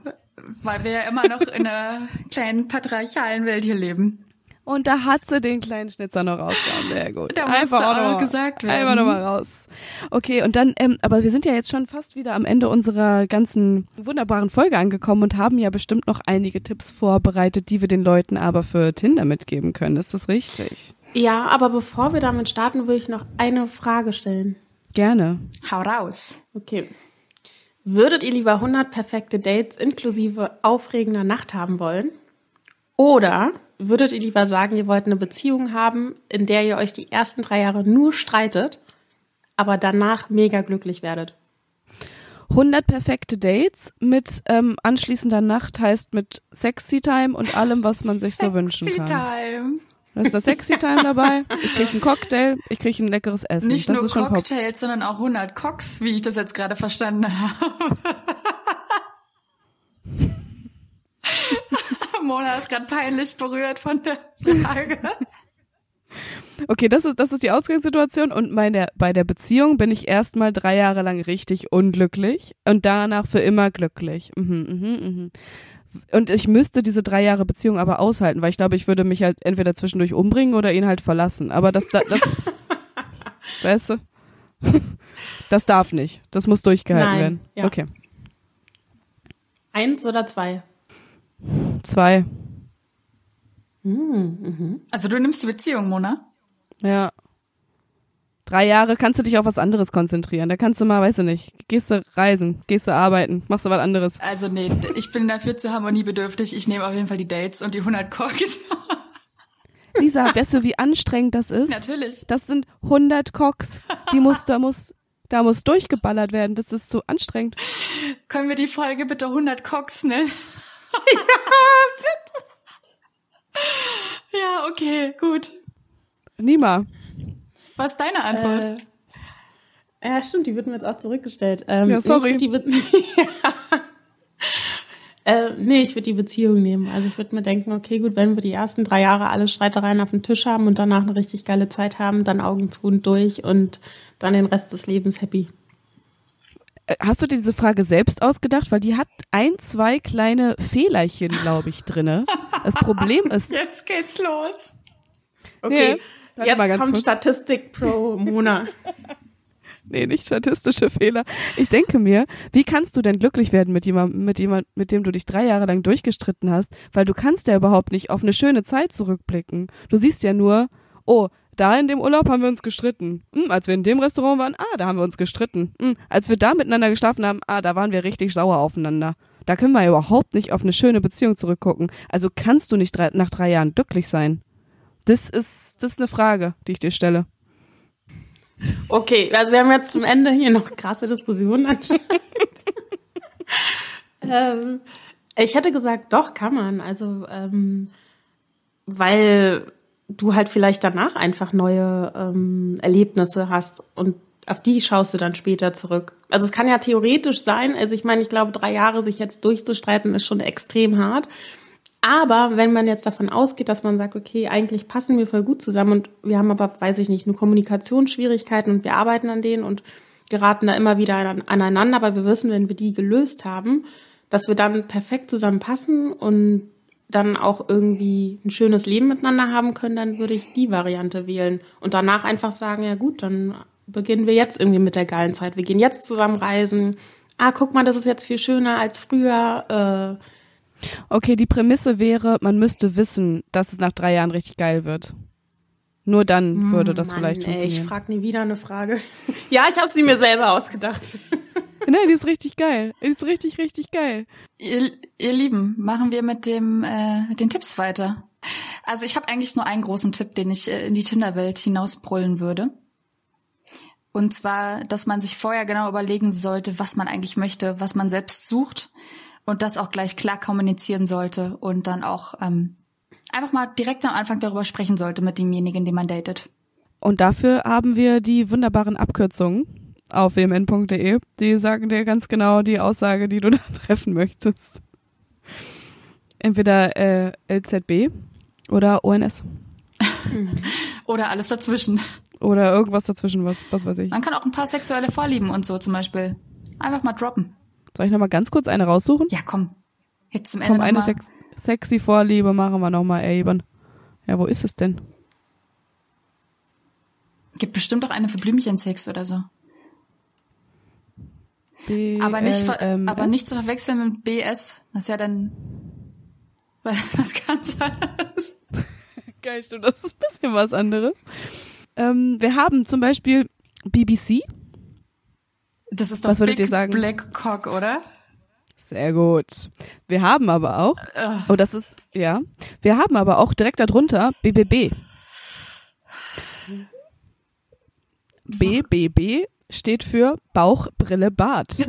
Speaker 1: Weil wir ja immer noch in einer kleinen patriarchalen Welt hier leben.
Speaker 2: Und da hat sie den kleinen Schnitzer noch rausgehauen. Sehr gut.
Speaker 1: Da einfach auch noch mal, gesagt werden.
Speaker 2: Einfach nochmal raus. Okay, und dann, ähm, aber wir sind ja jetzt schon fast wieder am Ende unserer ganzen wunderbaren Folge angekommen und haben ja bestimmt noch einige Tipps vorbereitet, die wir den Leuten aber für Tinder mitgeben können. Ist das richtig?
Speaker 3: Ja, aber bevor wir damit starten, würde ich noch eine Frage stellen.
Speaker 2: Gerne.
Speaker 1: Hau raus.
Speaker 3: Okay. Würdet ihr lieber 100 perfekte Dates inklusive aufregender Nacht haben wollen? Oder würdet ihr lieber sagen, ihr wollt eine Beziehung haben, in der ihr euch die ersten drei Jahre nur streitet, aber danach mega glücklich werdet?
Speaker 2: 100 perfekte Dates mit ähm, anschließender Nacht heißt mit Sexy Time und allem, was man sich so wünschen kann. Sexy Time. Da ist das Sexy Time dabei. Ich kriege einen Cocktail, ich kriege ein leckeres Essen.
Speaker 1: Nicht das nur Cocktails, sondern auch 100 Cocks, wie ich das jetzt gerade verstanden habe. Mona ist gerade peinlich berührt von der Frage.
Speaker 2: Okay, das ist, das ist die Ausgangssituation und meine, bei der Beziehung bin ich erstmal drei Jahre lang richtig unglücklich und danach für immer glücklich. Mhm, mhm, mhm. Und ich müsste diese drei Jahre Beziehung aber aushalten, weil ich glaube, ich würde mich halt entweder zwischendurch umbringen oder ihn halt verlassen. Aber das, das, das weißt du, das darf nicht. Das muss durchgehalten Nein, werden. Ja. Okay.
Speaker 3: Eins oder zwei?
Speaker 2: Zwei.
Speaker 1: Mhm. Also du nimmst die Beziehung, Mona?
Speaker 2: Ja. Drei Jahre kannst du dich auf was anderes konzentrieren. Da kannst du mal, weiß ich nicht, gehst du reisen, gehst du arbeiten, machst du was anderes.
Speaker 1: Also nee, ich bin dafür zu harmoniebedürftig. Ich nehme auf jeden Fall die Dates und die 100 Cocks.
Speaker 2: Lisa, weißt du, wie anstrengend das ist?
Speaker 1: Natürlich.
Speaker 2: Das sind 100 Cocks. Die muss, da muss, da muss durchgeballert werden. Das ist so anstrengend.
Speaker 1: Können wir die Folge bitte 100 Cocks nennen?
Speaker 3: Ja, bitte.
Speaker 1: Ja, okay, gut.
Speaker 2: Nima.
Speaker 1: Was ist deine Antwort?
Speaker 3: Äh, ja, stimmt, die wird mir jetzt auch zurückgestellt. Ähm,
Speaker 2: ja, sorry.
Speaker 3: Die Be ja. äh, nee, ich würde die Beziehung nehmen. Also ich würde mir denken, okay, gut, wenn wir die ersten drei Jahre alle Streitereien auf dem Tisch haben und danach eine richtig geile Zeit haben, dann Augen zu und durch und dann den Rest des Lebens happy.
Speaker 2: Hast du dir diese Frage selbst ausgedacht? Weil die hat ein, zwei kleine Fehlerchen, glaube ich, drinne. Das Problem ist.
Speaker 3: Jetzt geht's los. Okay, nee, jetzt kommt kurz. Statistik pro Mona.
Speaker 2: nee, nicht statistische Fehler. Ich denke mir, wie kannst du denn glücklich werden mit jemandem, mit jemand, mit dem du dich drei Jahre lang durchgestritten hast? Weil du kannst ja überhaupt nicht auf eine schöne Zeit zurückblicken. Du siehst ja nur, oh, da in dem Urlaub haben wir uns gestritten. Hm, als wir in dem Restaurant waren, ah, da haben wir uns gestritten. Hm, als wir da miteinander geschlafen haben, ah, da waren wir richtig sauer aufeinander. Da können wir überhaupt nicht auf eine schöne Beziehung zurückgucken. Also kannst du nicht drei, nach drei Jahren glücklich sein. Das ist, das ist eine Frage, die ich dir stelle.
Speaker 3: Okay, also wir haben jetzt zum Ende hier noch krasse Diskussionen anscheinend. ähm, ich hätte gesagt, doch, kann man. Also, ähm, weil du halt vielleicht danach einfach neue ähm, Erlebnisse hast und auf die schaust du dann später zurück. Also es kann ja theoretisch sein, also ich meine, ich glaube, drei Jahre sich jetzt durchzustreiten ist schon extrem hart. Aber wenn man jetzt davon ausgeht, dass man sagt, okay, eigentlich passen wir voll gut zusammen und wir haben aber, weiß ich nicht, nur Kommunikationsschwierigkeiten und wir arbeiten an denen und geraten da immer wieder aneinander, aber wir wissen, wenn wir die gelöst haben, dass wir dann perfekt zusammenpassen und dann auch irgendwie ein schönes Leben miteinander haben können, dann würde ich die Variante wählen und danach einfach sagen, ja gut, dann beginnen wir jetzt irgendwie mit der geilen Zeit. Wir gehen jetzt zusammen reisen. Ah, guck mal, das ist jetzt viel schöner als früher.
Speaker 2: Äh. Okay, die Prämisse wäre, man müsste wissen, dass es nach drei Jahren richtig geil wird. Nur dann hm, würde das Mann, vielleicht funktionieren.
Speaker 3: Ey, ich frage nie wieder eine Frage. ja, ich habe sie mir selber ausgedacht.
Speaker 2: Nein, die ist richtig geil. Die ist richtig, richtig geil.
Speaker 1: Ihr, ihr Lieben, machen wir mit dem äh, mit den Tipps weiter. Also ich habe eigentlich nur einen großen Tipp, den ich äh, in die Tinderwelt hinausbrüllen würde. Und zwar, dass man sich vorher genau überlegen sollte, was man eigentlich möchte, was man selbst sucht und das auch gleich klar kommunizieren sollte und dann auch ähm, einfach mal direkt am Anfang darüber sprechen sollte mit demjenigen, den man datet.
Speaker 2: Und dafür haben wir die wunderbaren Abkürzungen auf wmn.de. Die sagen dir ganz genau die Aussage, die du da treffen möchtest. Entweder äh, LZB oder ONS.
Speaker 1: oder alles dazwischen.
Speaker 2: Oder irgendwas dazwischen, was, was weiß ich.
Speaker 1: Man kann auch ein paar sexuelle Vorlieben und so zum Beispiel einfach mal droppen.
Speaker 2: Soll ich nochmal ganz kurz eine raussuchen?
Speaker 1: Ja, komm. Jetzt zum Ende
Speaker 2: komm, eine sex sexy Vorliebe machen wir nochmal eben. Ja, wo ist es denn?
Speaker 1: Gibt bestimmt auch eine für Blümchensex oder so. B aber nicht, aber nicht zu verwechseln mit BS. Das ist ja dann was ganz anderes.
Speaker 2: Geil, stimmt, das ist ein bisschen was anderes. Ähm, wir haben zum Beispiel BBC.
Speaker 1: Das ist doch was Big Black Cock, oder?
Speaker 2: Sehr gut. Wir haben aber auch, oh, das ist, ja, wir haben aber auch direkt darunter BBB. BBB steht für Bauch, Brille, Bart.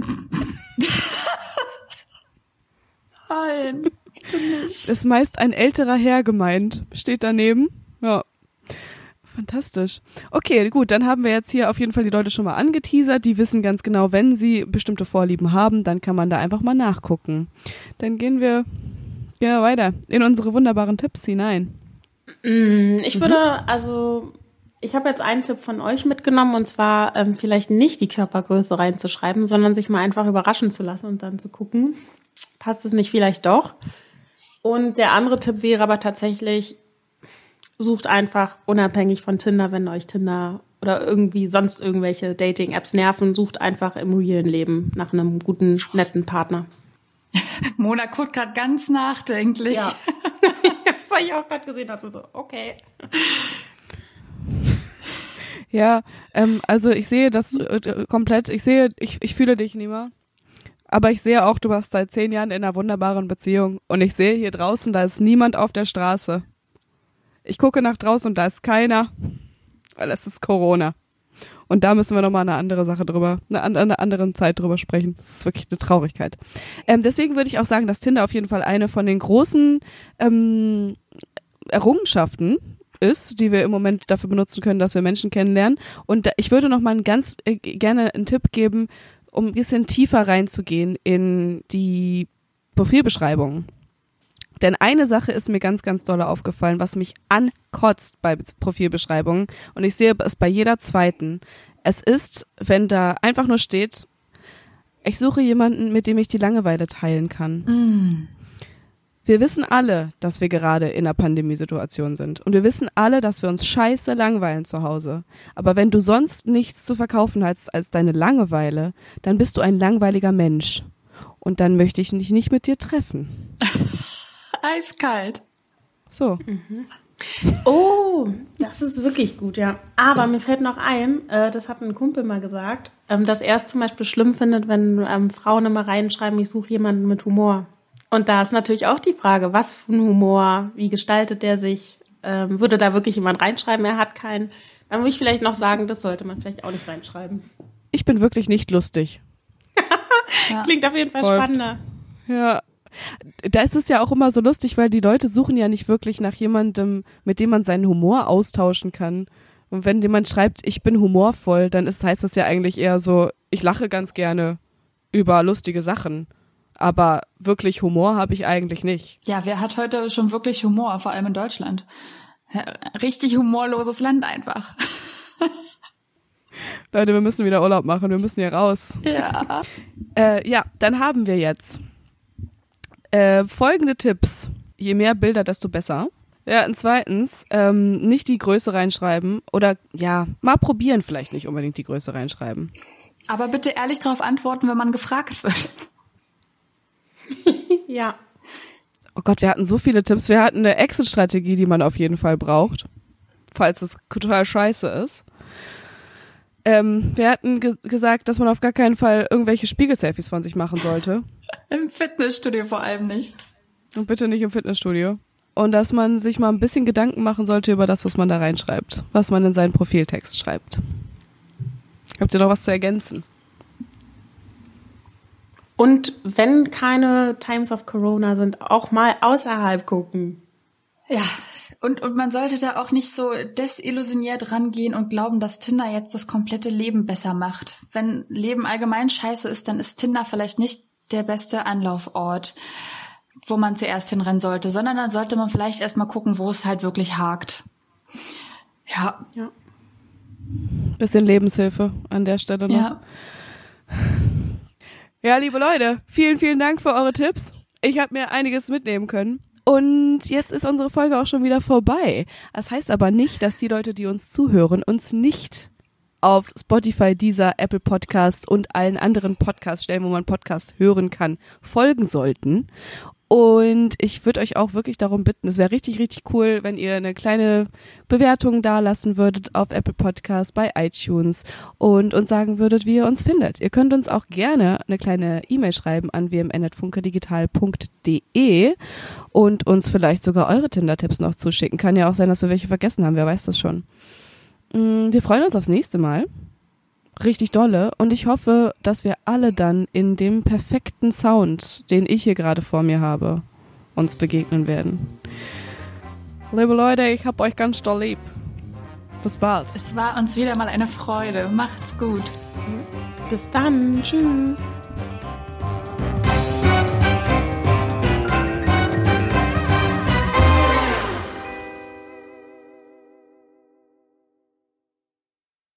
Speaker 1: Nein,
Speaker 2: nicht. Ist meist ein älterer Herr gemeint. Steht daneben. Ja. Fantastisch. Okay, gut, dann haben wir jetzt hier auf jeden Fall die Leute schon mal angeteasert. Die wissen ganz genau, wenn sie bestimmte Vorlieben haben, dann kann man da einfach mal nachgucken. Dann gehen wir ja weiter in unsere wunderbaren Tipps hinein.
Speaker 3: Mm, ich würde, mhm. also ich habe jetzt einen Tipp von euch mitgenommen und zwar ähm, vielleicht nicht die Körpergröße reinzuschreiben, sondern sich mal einfach überraschen zu lassen und dann zu gucken, passt es nicht vielleicht doch. Und der andere Tipp wäre aber tatsächlich, sucht einfach unabhängig von Tinder, wenn euch Tinder oder irgendwie sonst irgendwelche Dating-Apps nerven, sucht einfach im realen Leben nach einem guten, netten Partner.
Speaker 1: Mona guckt gerade ganz nachdenklich. Ja.
Speaker 3: das habe ich auch gerade gesehen, dachte so, okay.
Speaker 2: Ja, ähm, also ich sehe das äh, komplett, ich sehe, ich, ich fühle dich, Nima. Aber ich sehe auch, du warst seit zehn Jahren in einer wunderbaren Beziehung. Und ich sehe hier draußen, da ist niemand auf der Straße. Ich gucke nach draußen und da ist keiner. Weil es ist Corona. Und da müssen wir nochmal eine andere Sache drüber, eine, an einer anderen Zeit drüber sprechen. Das ist wirklich eine Traurigkeit. Ähm, deswegen würde ich auch sagen, dass Tinder auf jeden Fall eine von den großen ähm, Errungenschaften ist, die wir im Moment dafür benutzen können, dass wir Menschen kennenlernen. Und ich würde noch mal ganz äh, gerne einen Tipp geben, um ein bisschen tiefer reinzugehen in die Profilbeschreibung. Denn eine Sache ist mir ganz, ganz doll aufgefallen, was mich ankotzt bei Profilbeschreibungen. Und ich sehe es bei jeder zweiten. Es ist, wenn da einfach nur steht, Ich suche jemanden, mit dem ich die Langeweile teilen kann.
Speaker 1: Mm.
Speaker 2: Wir wissen alle, dass wir gerade in einer Pandemiesituation sind. Und wir wissen alle, dass wir uns scheiße langweilen zu Hause. Aber wenn du sonst nichts zu verkaufen hast als deine Langeweile, dann bist du ein langweiliger Mensch. Und dann möchte ich mich nicht mit dir treffen.
Speaker 1: Eiskalt.
Speaker 2: So.
Speaker 3: Oh, das ist wirklich gut, ja. Aber mir fällt noch ein, äh, das hat ein Kumpel mal gesagt, ähm, dass er es zum Beispiel schlimm findet, wenn ähm, Frauen immer reinschreiben, ich suche jemanden mit Humor. Und da ist natürlich auch die Frage, was für ein Humor, wie gestaltet der sich? Ähm, würde da wirklich jemand reinschreiben, er hat keinen? Dann würde ich vielleicht noch sagen, das sollte man vielleicht auch nicht reinschreiben.
Speaker 2: Ich bin wirklich nicht lustig.
Speaker 3: Klingt auf jeden Fall
Speaker 2: Läuft.
Speaker 3: spannender.
Speaker 2: Ja. Da ist es ja auch immer so lustig, weil die Leute suchen ja nicht wirklich nach jemandem, mit dem man seinen Humor austauschen kann. Und wenn jemand schreibt, ich bin humorvoll, dann ist, heißt das ja eigentlich eher so, ich lache ganz gerne über lustige Sachen. Aber wirklich Humor habe ich eigentlich nicht.
Speaker 1: Ja, wer hat heute schon wirklich Humor, vor allem in Deutschland? Richtig humorloses Land einfach.
Speaker 2: Leute, wir müssen wieder Urlaub machen, wir müssen hier raus.
Speaker 1: Ja.
Speaker 2: Äh, ja, dann haben wir jetzt äh, folgende Tipps. Je mehr Bilder, desto besser. Ja, und zweitens, ähm, nicht die Größe reinschreiben oder ja, mal probieren vielleicht nicht unbedingt die Größe reinschreiben.
Speaker 1: Aber bitte ehrlich darauf antworten, wenn man gefragt wird.
Speaker 3: Ja.
Speaker 2: Oh Gott, wir hatten so viele Tipps. Wir hatten eine Exit-Strategie, die man auf jeden Fall braucht, falls es total scheiße ist. Ähm, wir hatten ge gesagt, dass man auf gar keinen Fall irgendwelche Spiegel-Selfies von sich machen sollte.
Speaker 1: Im Fitnessstudio vor allem nicht.
Speaker 2: Und bitte nicht im Fitnessstudio. Und dass man sich mal ein bisschen Gedanken machen sollte über das, was man da reinschreibt, was man in seinen Profiltext schreibt. Habt ihr noch was zu ergänzen?
Speaker 3: Und wenn keine Times of Corona sind, auch mal außerhalb gucken.
Speaker 1: Ja, und, und man sollte da auch nicht so desillusioniert rangehen und glauben, dass Tinder jetzt das komplette Leben besser macht. Wenn Leben allgemein scheiße ist, dann ist Tinder vielleicht nicht der beste Anlaufort, wo man zuerst hinrennen sollte, sondern dann sollte man vielleicht erstmal gucken, wo es halt wirklich hakt. Ja,
Speaker 3: Ja.
Speaker 2: Bisschen Lebenshilfe an der Stelle noch.
Speaker 1: ja.
Speaker 2: Ja, liebe Leute, vielen, vielen Dank für eure Tipps. Ich habe mir einiges mitnehmen können. Und jetzt ist unsere Folge auch schon wieder vorbei. Das heißt aber nicht, dass die Leute, die uns zuhören, uns nicht auf Spotify, Deezer, Apple Podcasts und allen anderen Podcast-Stellen, wo man Podcasts hören kann, folgen sollten. Und ich würde euch auch wirklich darum bitten, es wäre richtig, richtig cool, wenn ihr eine kleine Bewertung da lassen würdet auf Apple Podcasts, bei iTunes und uns sagen würdet, wie ihr uns findet. Ihr könnt uns auch gerne eine kleine E-Mail schreiben an wmn.funkedigital.de und uns vielleicht sogar eure Tinder-Tipps noch zuschicken. Kann ja auch sein, dass wir welche vergessen haben, wer weiß das schon. Mm, Wir freuen uns aufs nächste Mal richtig dolle und ich hoffe, dass wir alle dann in dem perfekten Sound, den ich hier gerade vor mir habe, uns begegnen werden. Liebe Leute, ich hab euch ganz doll lieb. Bis bald.
Speaker 1: Es war uns wieder mal eine Freude. Macht's gut.
Speaker 3: Bis dann. Tschüss.